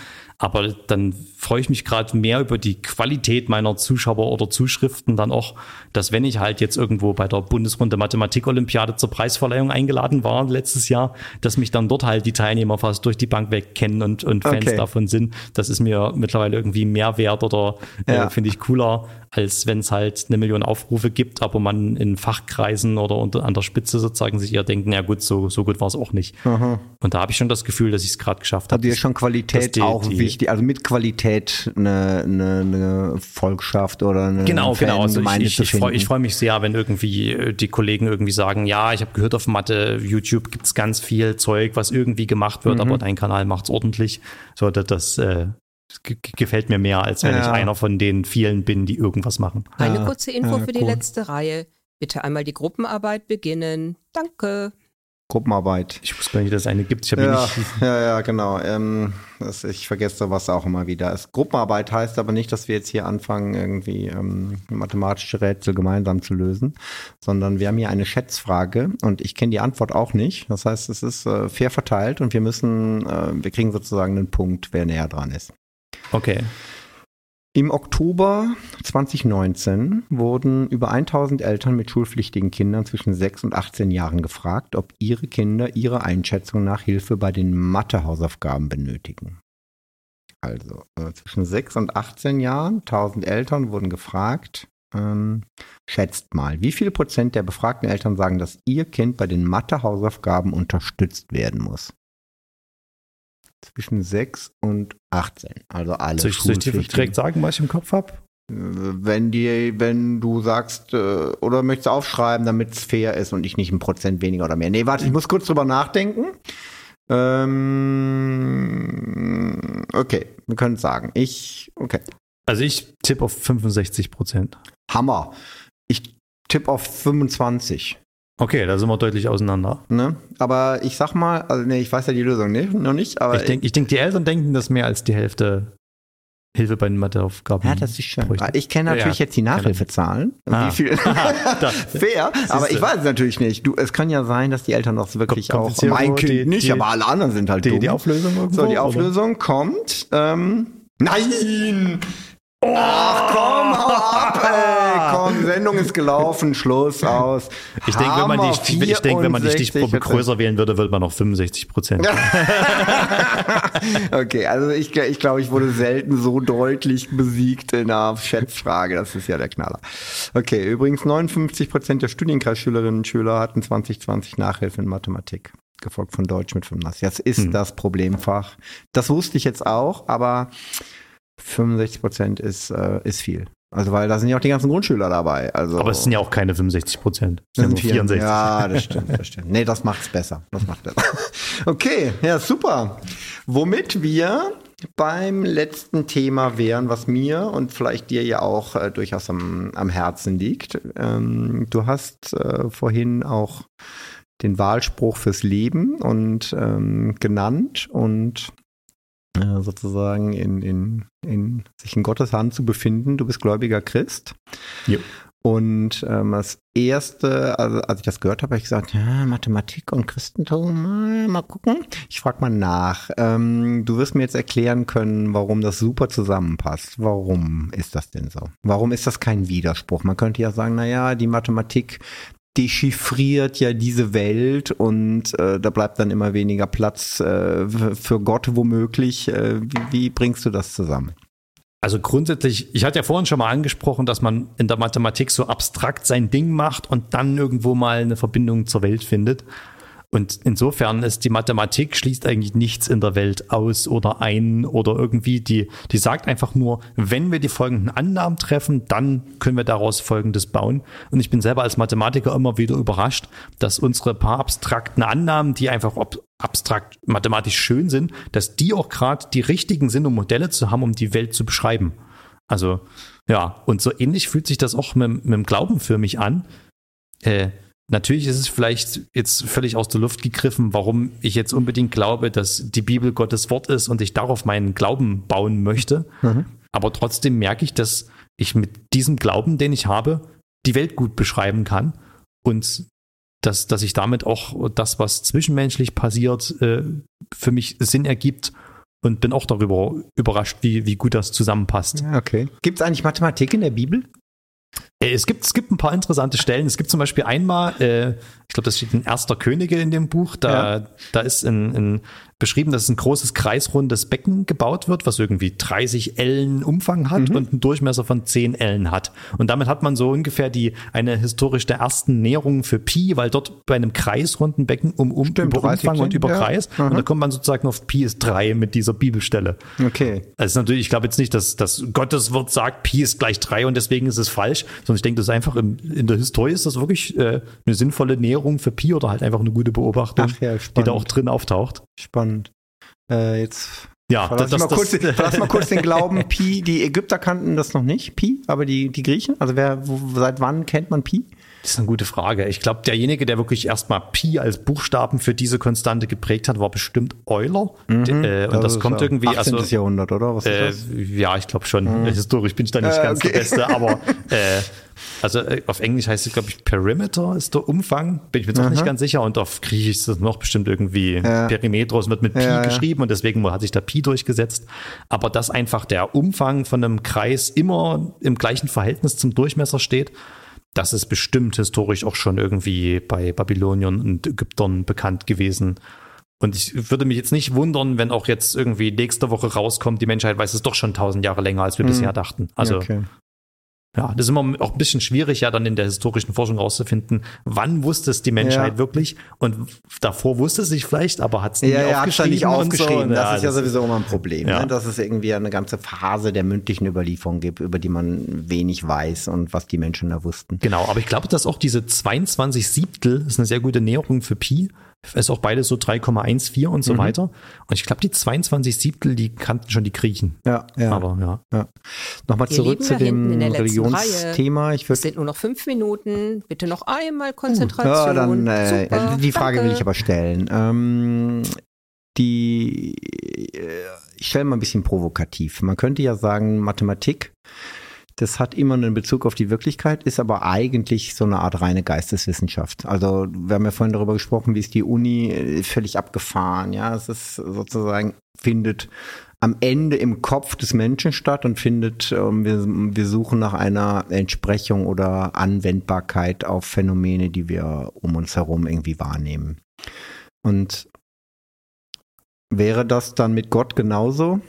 Aber dann freue ich mich gerade mehr über die Qualität meiner Zuschauer oder Zuschriften dann auch, dass wenn ich halt jetzt irgendwo bei der Bundesrunde Mathematik-Olympiade zur Preisverleihung eingeladen war letztes Jahr, dass mich dann dort halt die Teilnehmer fast durch die Bank weg kennen und, und Fans Okay. davon sind. Das ist mir mittlerweile irgendwie mehr wert oder äh, Ja. finde ich cooler, als wenn es halt eine Million Aufrufe gibt, aber man in Fachkreisen oder unter, an der Spitze sozusagen sich eher denkt, na gut, so, so gut war es auch nicht. Und da habe ich schon das Gefühl, dass ich es gerade geschafft habe. Also dir schon Qualität auch die- wichtig, also mit Qualität eine, eine, eine Volkschaft oder eine Genau, genau. Also ich, ich, zu ich freue finden. ich freu mich sehr, wenn irgendwie äh, die Kollegen irgendwie sagen, ja, ich habe gehört auf Mathe, YouTube gibt's ganz viel Zeug, was irgendwie gemacht wird, Mhm. aber dein Kanal macht's ordentlich. So, das, das äh, ge- ge- gefällt mir mehr, als wenn Ja. ich einer von den vielen bin, die irgendwas machen. Eine kurze Info ja, für die cool. letzte Reihe. Bitte einmal die Gruppenarbeit beginnen. Danke. Gruppenarbeit. Ich wusste gar nicht, dass es eine gibt. Ich habe Ja, nicht ja, ja, genau. Ähm, das, ich vergesse sowas auch immer wieder. Es, Gruppenarbeit heißt aber nicht, dass wir jetzt hier anfangen, irgendwie ähm, mathematische Rätsel gemeinsam zu lösen, sondern wir haben hier eine Schätzfrage und ich kenne die Antwort auch nicht. Das heißt, es ist äh, fair verteilt und wir müssen, äh, wir kriegen sozusagen einen Punkt, wer näher dran ist. Okay. Im Oktober 2019 wurden über 1000 Eltern mit schulpflichtigen Kindern zwischen 6 und 18 Jahren gefragt, ob ihre Kinder ihrer Einschätzung nach Hilfe bei den Mathehausaufgaben benötigen. Also äh, zwischen 6 und 18 Jahren, 1000 Eltern wurden gefragt. Ähm, schätzt mal, wie viel Prozent der befragten Eltern sagen, dass ihr Kind bei den Mathehausaufgaben unterstützt werden muss? Zwischen 6 und 18, also alle Soll ich, soll ich dir direkt sagen, was ich im Kopf habe? Wenn die, wenn du sagst, äh, oder möchtest du aufschreiben, damit es fair ist und ich nicht ein Prozent weniger oder mehr. Nee, warte, ich muss kurz drüber nachdenken. Ähm, okay, wir können es sagen. Ich, okay. Also ich tippe auf 65 Prozent. Hammer. Ich tippe auf 25. Okay, da sind wir deutlich auseinander. Ne? Aber ich sag mal, also nee, ich weiß ja die Lösung nicht, noch nicht, aber ich denke, ich denk, die Eltern denken, dass mehr als die Hälfte Hilfe bei den Matheaufgaben. ja, das ist schön. bräuchte. Ich kenne natürlich Ja, jetzt die Nachhilfezahlen. Ah. Wie viel? Da. Fair, aber ich weiß es natürlich nicht. Du, es kann ja sein, dass die Eltern doch wirklich Kommt- auch mein Kind die- nicht, die- aber alle anderen sind halt Die, dumm. die Auflösung irgendwo? so, die oder? Auflösung kommt. Ähm, nein! Ach komm, hau ab, ey! Komm, Sendung ist gelaufen, Schluss aus. Ich denke, wenn man die, ich denk, wenn man die 64 Stichprobe größer wählen würde, würde man noch 65 Prozent. okay, also ich, ich glaube, ich wurde selten so deutlich besiegt in einer Schätzfrage. Das ist ja der Knaller. Okay, übrigens 59 Prozent der Studienkreisschülerinnen und Schüler hatten 2020 Nachhilfe in Mathematik. Gefolgt von Deutsch mit 85. Das ist Hm. das Problemfach. Das wusste ich jetzt auch, aber 65 Prozent ist, äh, ist viel. Also, weil da sind ja auch die ganzen Grundschüler dabei. Also, Aber es sind ja auch keine 65 Prozent. Es sind sind nur 64. Ja, das stimmt, das stimmt. Nee, das macht's besser. Das macht besser. Okay, ja, super. Womit wir beim letzten Thema wären, was mir und vielleicht dir ja auch äh, durchaus am, am Herzen liegt. Ähm, du hast äh, vorhin auch den Wahlspruch fürs Leben und ähm, genannt und äh, sozusagen in, in, in sich in Gottes Hand zu befinden. Du bist gläubiger Christ. Jo. Und ähm, das erste, also als ich das gehört habe, habe ich gesagt, ja, Mathematik und Christentum, mal, mal gucken. Ich frage mal nach. Ähm, du wirst mir jetzt erklären können, warum das super zusammenpasst. Warum ist das denn so? Warum ist das kein Widerspruch? Man könnte ja sagen, na ja, die Mathematik dechiffriert ja diese Welt und äh, da bleibt dann immer weniger Platz äh, für Gott womöglich. Äh, wie, wie bringst du das zusammen? Also grundsätzlich, ich hatte ja vorhin schon mal angesprochen, dass man in der Mathematik so abstrakt sein Ding macht und dann irgendwo mal eine Verbindung zur Welt findet. Und insofern ist die Mathematik schließt eigentlich nichts in der Welt aus oder ein oder irgendwie, die, die sagt einfach nur, wenn wir die folgenden Annahmen treffen, dann können wir daraus Folgendes bauen. Und ich bin selber als Mathematiker immer wieder überrascht, dass unsere paar abstrakten Annahmen, die einfach abstrakt mathematisch schön sind, dass die auch gerade die richtigen sind, um Modelle zu haben, um die Welt zu beschreiben. Also, ja, und so ähnlich fühlt sich das auch mit, mit dem Glauben für mich an. Äh, Natürlich ist es vielleicht jetzt völlig aus der Luft gegriffen, warum ich jetzt unbedingt glaube, dass die Bibel Gottes Wort ist und ich darauf meinen Glauben bauen möchte. Mhm. Aber trotzdem merke ich, dass ich mit diesem Glauben, den ich habe, die Welt gut beschreiben kann und dass, dass ich damit auch das, was zwischenmenschlich passiert, äh, für mich Sinn ergibt und bin auch darüber überrascht, wie, wie gut das zusammenpasst. Okay. Gibt es eigentlich Mathematik in der Bibel? Äh, es gibt, es gibt ein paar interessante Stellen. Es gibt zum Beispiel einmal, äh, ich glaube, das steht in Erster Könige in dem Buch, da, ja. da ist ein, ein, beschrieben, dass ein großes kreisrundes Becken gebaut wird, was irgendwie 30 Ellen Umfang hat mhm. und einen Durchmesser von 10 Ellen hat. Und damit hat man so ungefähr die eine historisch der ersten Näherung für Pi, weil dort bei einem kreisrunden Becken um, um Stimmt, über Umfang und über ja. Kreis und da kommt man sozusagen auf Pi ist 3 mit dieser Bibelstelle. Okay. Also natürlich, ich glaube jetzt nicht, dass, dass Gottes Wort sagt, Pi ist gleich 3 und deswegen ist es falsch, sondern ich denke, das ist einfach im, in der Historie ist das wirklich äh, eine sinnvolle Näherung für Pi oder halt einfach eine gute Beobachtung, ja, die da auch drin auftaucht. Spannend. Äh, jetzt ja, verlass, das, mal kurz, das, verlass mal kurz den Glauben, Pi, die Ägypter kannten das noch nicht, Pi, aber die, die Griechen, also wer, wo, seit wann kennt man Pi? Das ist eine gute Frage. Ich glaube, derjenige, der wirklich erstmal Pi als Buchstaben für diese Konstante geprägt hat, war bestimmt Euler. Mhm, äh, und das, das kommt irgendwie 18. Also, Jahrhundert, oder? Was äh, ja, ich glaube schon. Mhm. Historisch bin ich da nicht äh, ganz okay. der Beste, aber äh, also äh, auf Englisch heißt es, glaube ich, Perimeter ist der Umfang. Bin ich mir doch nicht ganz sicher. Und auf Griechisch ist es noch bestimmt irgendwie ja. Perimetros wird mit Pi ja, geschrieben und deswegen hat sich da Pi durchgesetzt. Aber dass einfach der Umfang von einem Kreis immer im gleichen Verhältnis zum Durchmesser steht, das ist bestimmt historisch auch schon irgendwie bei Babyloniern und Ägyptern bekannt gewesen. Und ich würde mich jetzt nicht wundern, wenn auch jetzt irgendwie nächste Woche rauskommt, die Menschheit weiß es doch schon tausend Jahre länger, als wir mhm. bisher dachten. Also okay. Ja, das ist immer auch ein bisschen schwierig, ja, dann in der historischen Forschung rauszufinden, wann wusste es die Menschheit ja. wirklich und davor wusste es sich vielleicht, aber hat es nie ja, aufgeschrieben. nicht aufgeschrieben. So. Das ja, ist ja sowieso immer ein Problem, ja. ne? dass es irgendwie eine ganze Phase der mündlichen Überlieferung gibt, über die man wenig weiß und was die Menschen da wussten. Genau, aber ich glaube, dass auch diese 22 Siebtel ist eine sehr gute Näherung für Pi ist auch beides so 3,14 und so mhm. weiter. Und ich glaube, die 22 Siebtel, die kannten schon die Griechen. Ja, ja. Aber ja. ja. Nochmal zurück zu dem Religionsthema. Ich es sind nur noch fünf Minuten. Bitte noch einmal Konzentration. Ja, dann äh, Super, die Frage danke. will ich aber stellen. Ähm, die, äh, ich stelle mal ein bisschen provokativ. Man könnte ja sagen, Mathematik das hat immer einen Bezug auf die Wirklichkeit, ist aber eigentlich so eine Art reine Geisteswissenschaft. Also wir haben ja vorhin darüber gesprochen, wie ist die Uni äh, völlig abgefahren. Ja, es ist sozusagen findet am Ende im Kopf des Menschen statt und findet, ähm, wir, wir suchen nach einer Entsprechung oder Anwendbarkeit auf Phänomene, die wir um uns herum irgendwie wahrnehmen. Und wäre das dann mit Gott genauso?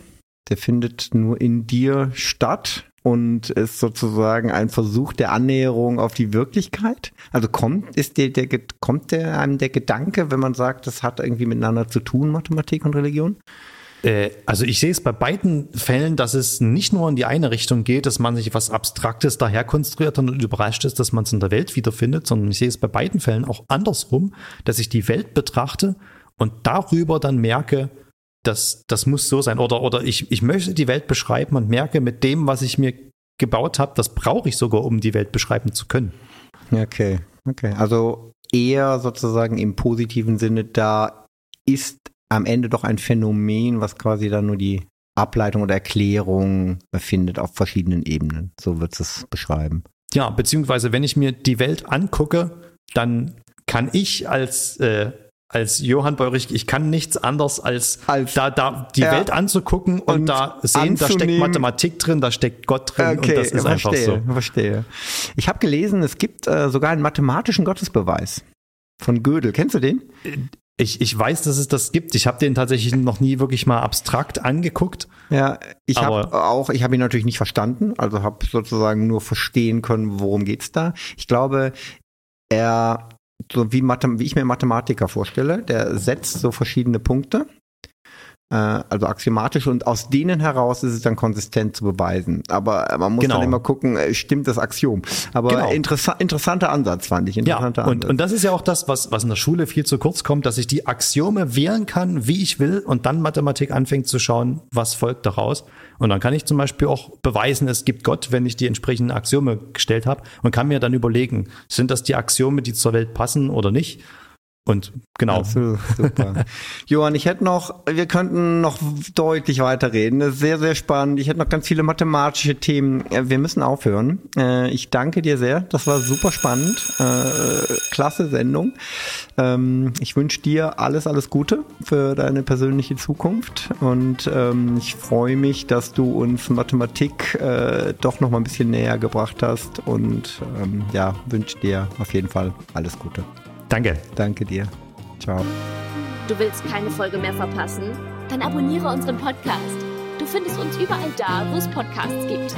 Der findet nur in dir statt und ist sozusagen ein Versuch der Annäherung auf die Wirklichkeit? Also kommt, ist der, der, kommt der einem der Gedanke, wenn man sagt, das hat irgendwie miteinander zu tun, Mathematik und Religion? Äh, also ich sehe es bei beiden Fällen, dass es nicht nur in die eine Richtung geht, dass man sich was Abstraktes daher konstruiert und überrascht ist, dass man es in der Welt wiederfindet, sondern ich sehe es bei beiden Fällen auch andersrum, dass ich die Welt betrachte und darüber dann merke, das, das muss so sein. Oder, oder ich, ich möchte die Welt beschreiben und merke, mit dem, was ich mir gebaut habe, das brauche ich sogar, um die Welt beschreiben zu können. Okay, okay. Also eher sozusagen im positiven Sinne, da ist am Ende doch ein Phänomen, was quasi dann nur die Ableitung oder Erklärung findet auf verschiedenen Ebenen. So wird es beschreiben. Ja, beziehungsweise wenn ich mir die Welt angucke, dann kann ich als äh, als Johann Beurich, ich kann nichts anderes als, als da, da die ja. Welt anzugucken und, und da sehen, da steckt Mathematik drin, da steckt Gott drin okay, und das ist verstehe, einfach so. Verstehe. Ich habe gelesen, es gibt äh, sogar einen mathematischen Gottesbeweis von Gödel. Kennst du den? Ich, ich weiß, dass es das gibt. Ich habe den tatsächlich noch nie wirklich mal abstrakt angeguckt. Ja, ich habe auch, ich habe ihn natürlich nicht verstanden, also habe sozusagen nur verstehen können, worum geht's da. Ich glaube, er so wie, Mathe, wie ich mir Mathematiker vorstelle, der setzt so verschiedene Punkte äh, also axiomatisch und aus denen heraus ist es dann konsistent zu beweisen. Aber man muss genau. dann immer gucken, äh, stimmt das Axiom. Aber genau. interessa interessanter Ansatz fand ich. Interessanter ja, und, und das ist ja auch das, was, was in der Schule viel zu kurz kommt, dass ich die Axiome wählen kann, wie ich will und dann Mathematik anfängt zu schauen, was folgt daraus. Und dann kann ich zum Beispiel auch beweisen, es gibt Gott, wenn ich die entsprechenden Axiome gestellt habe und kann mir dann überlegen, sind das die Axiome, die zur Welt passen oder nicht? Und genau. Also, super. Johann, ich hätte noch, wir könnten noch deutlich weiterreden. Das ist sehr, sehr spannend. Ich hätte noch ganz viele mathematische Themen. Wir müssen aufhören. Äh, ich danke dir sehr. Das war super spannend. Äh, klasse Sendung. Ähm, ich wünsche dir alles, alles Gute für deine persönliche Zukunft. Und ähm, ich freue mich, dass du uns Mathematik äh, doch noch mal ein bisschen näher gebracht hast. Und ähm, ja, wünsche dir auf jeden Fall alles Gute. Danke. Danke dir. Ciao. Du willst keine Folge mehr verpassen? Dann abonniere unseren Podcast. Du findest uns überall da, wo es Podcasts gibt.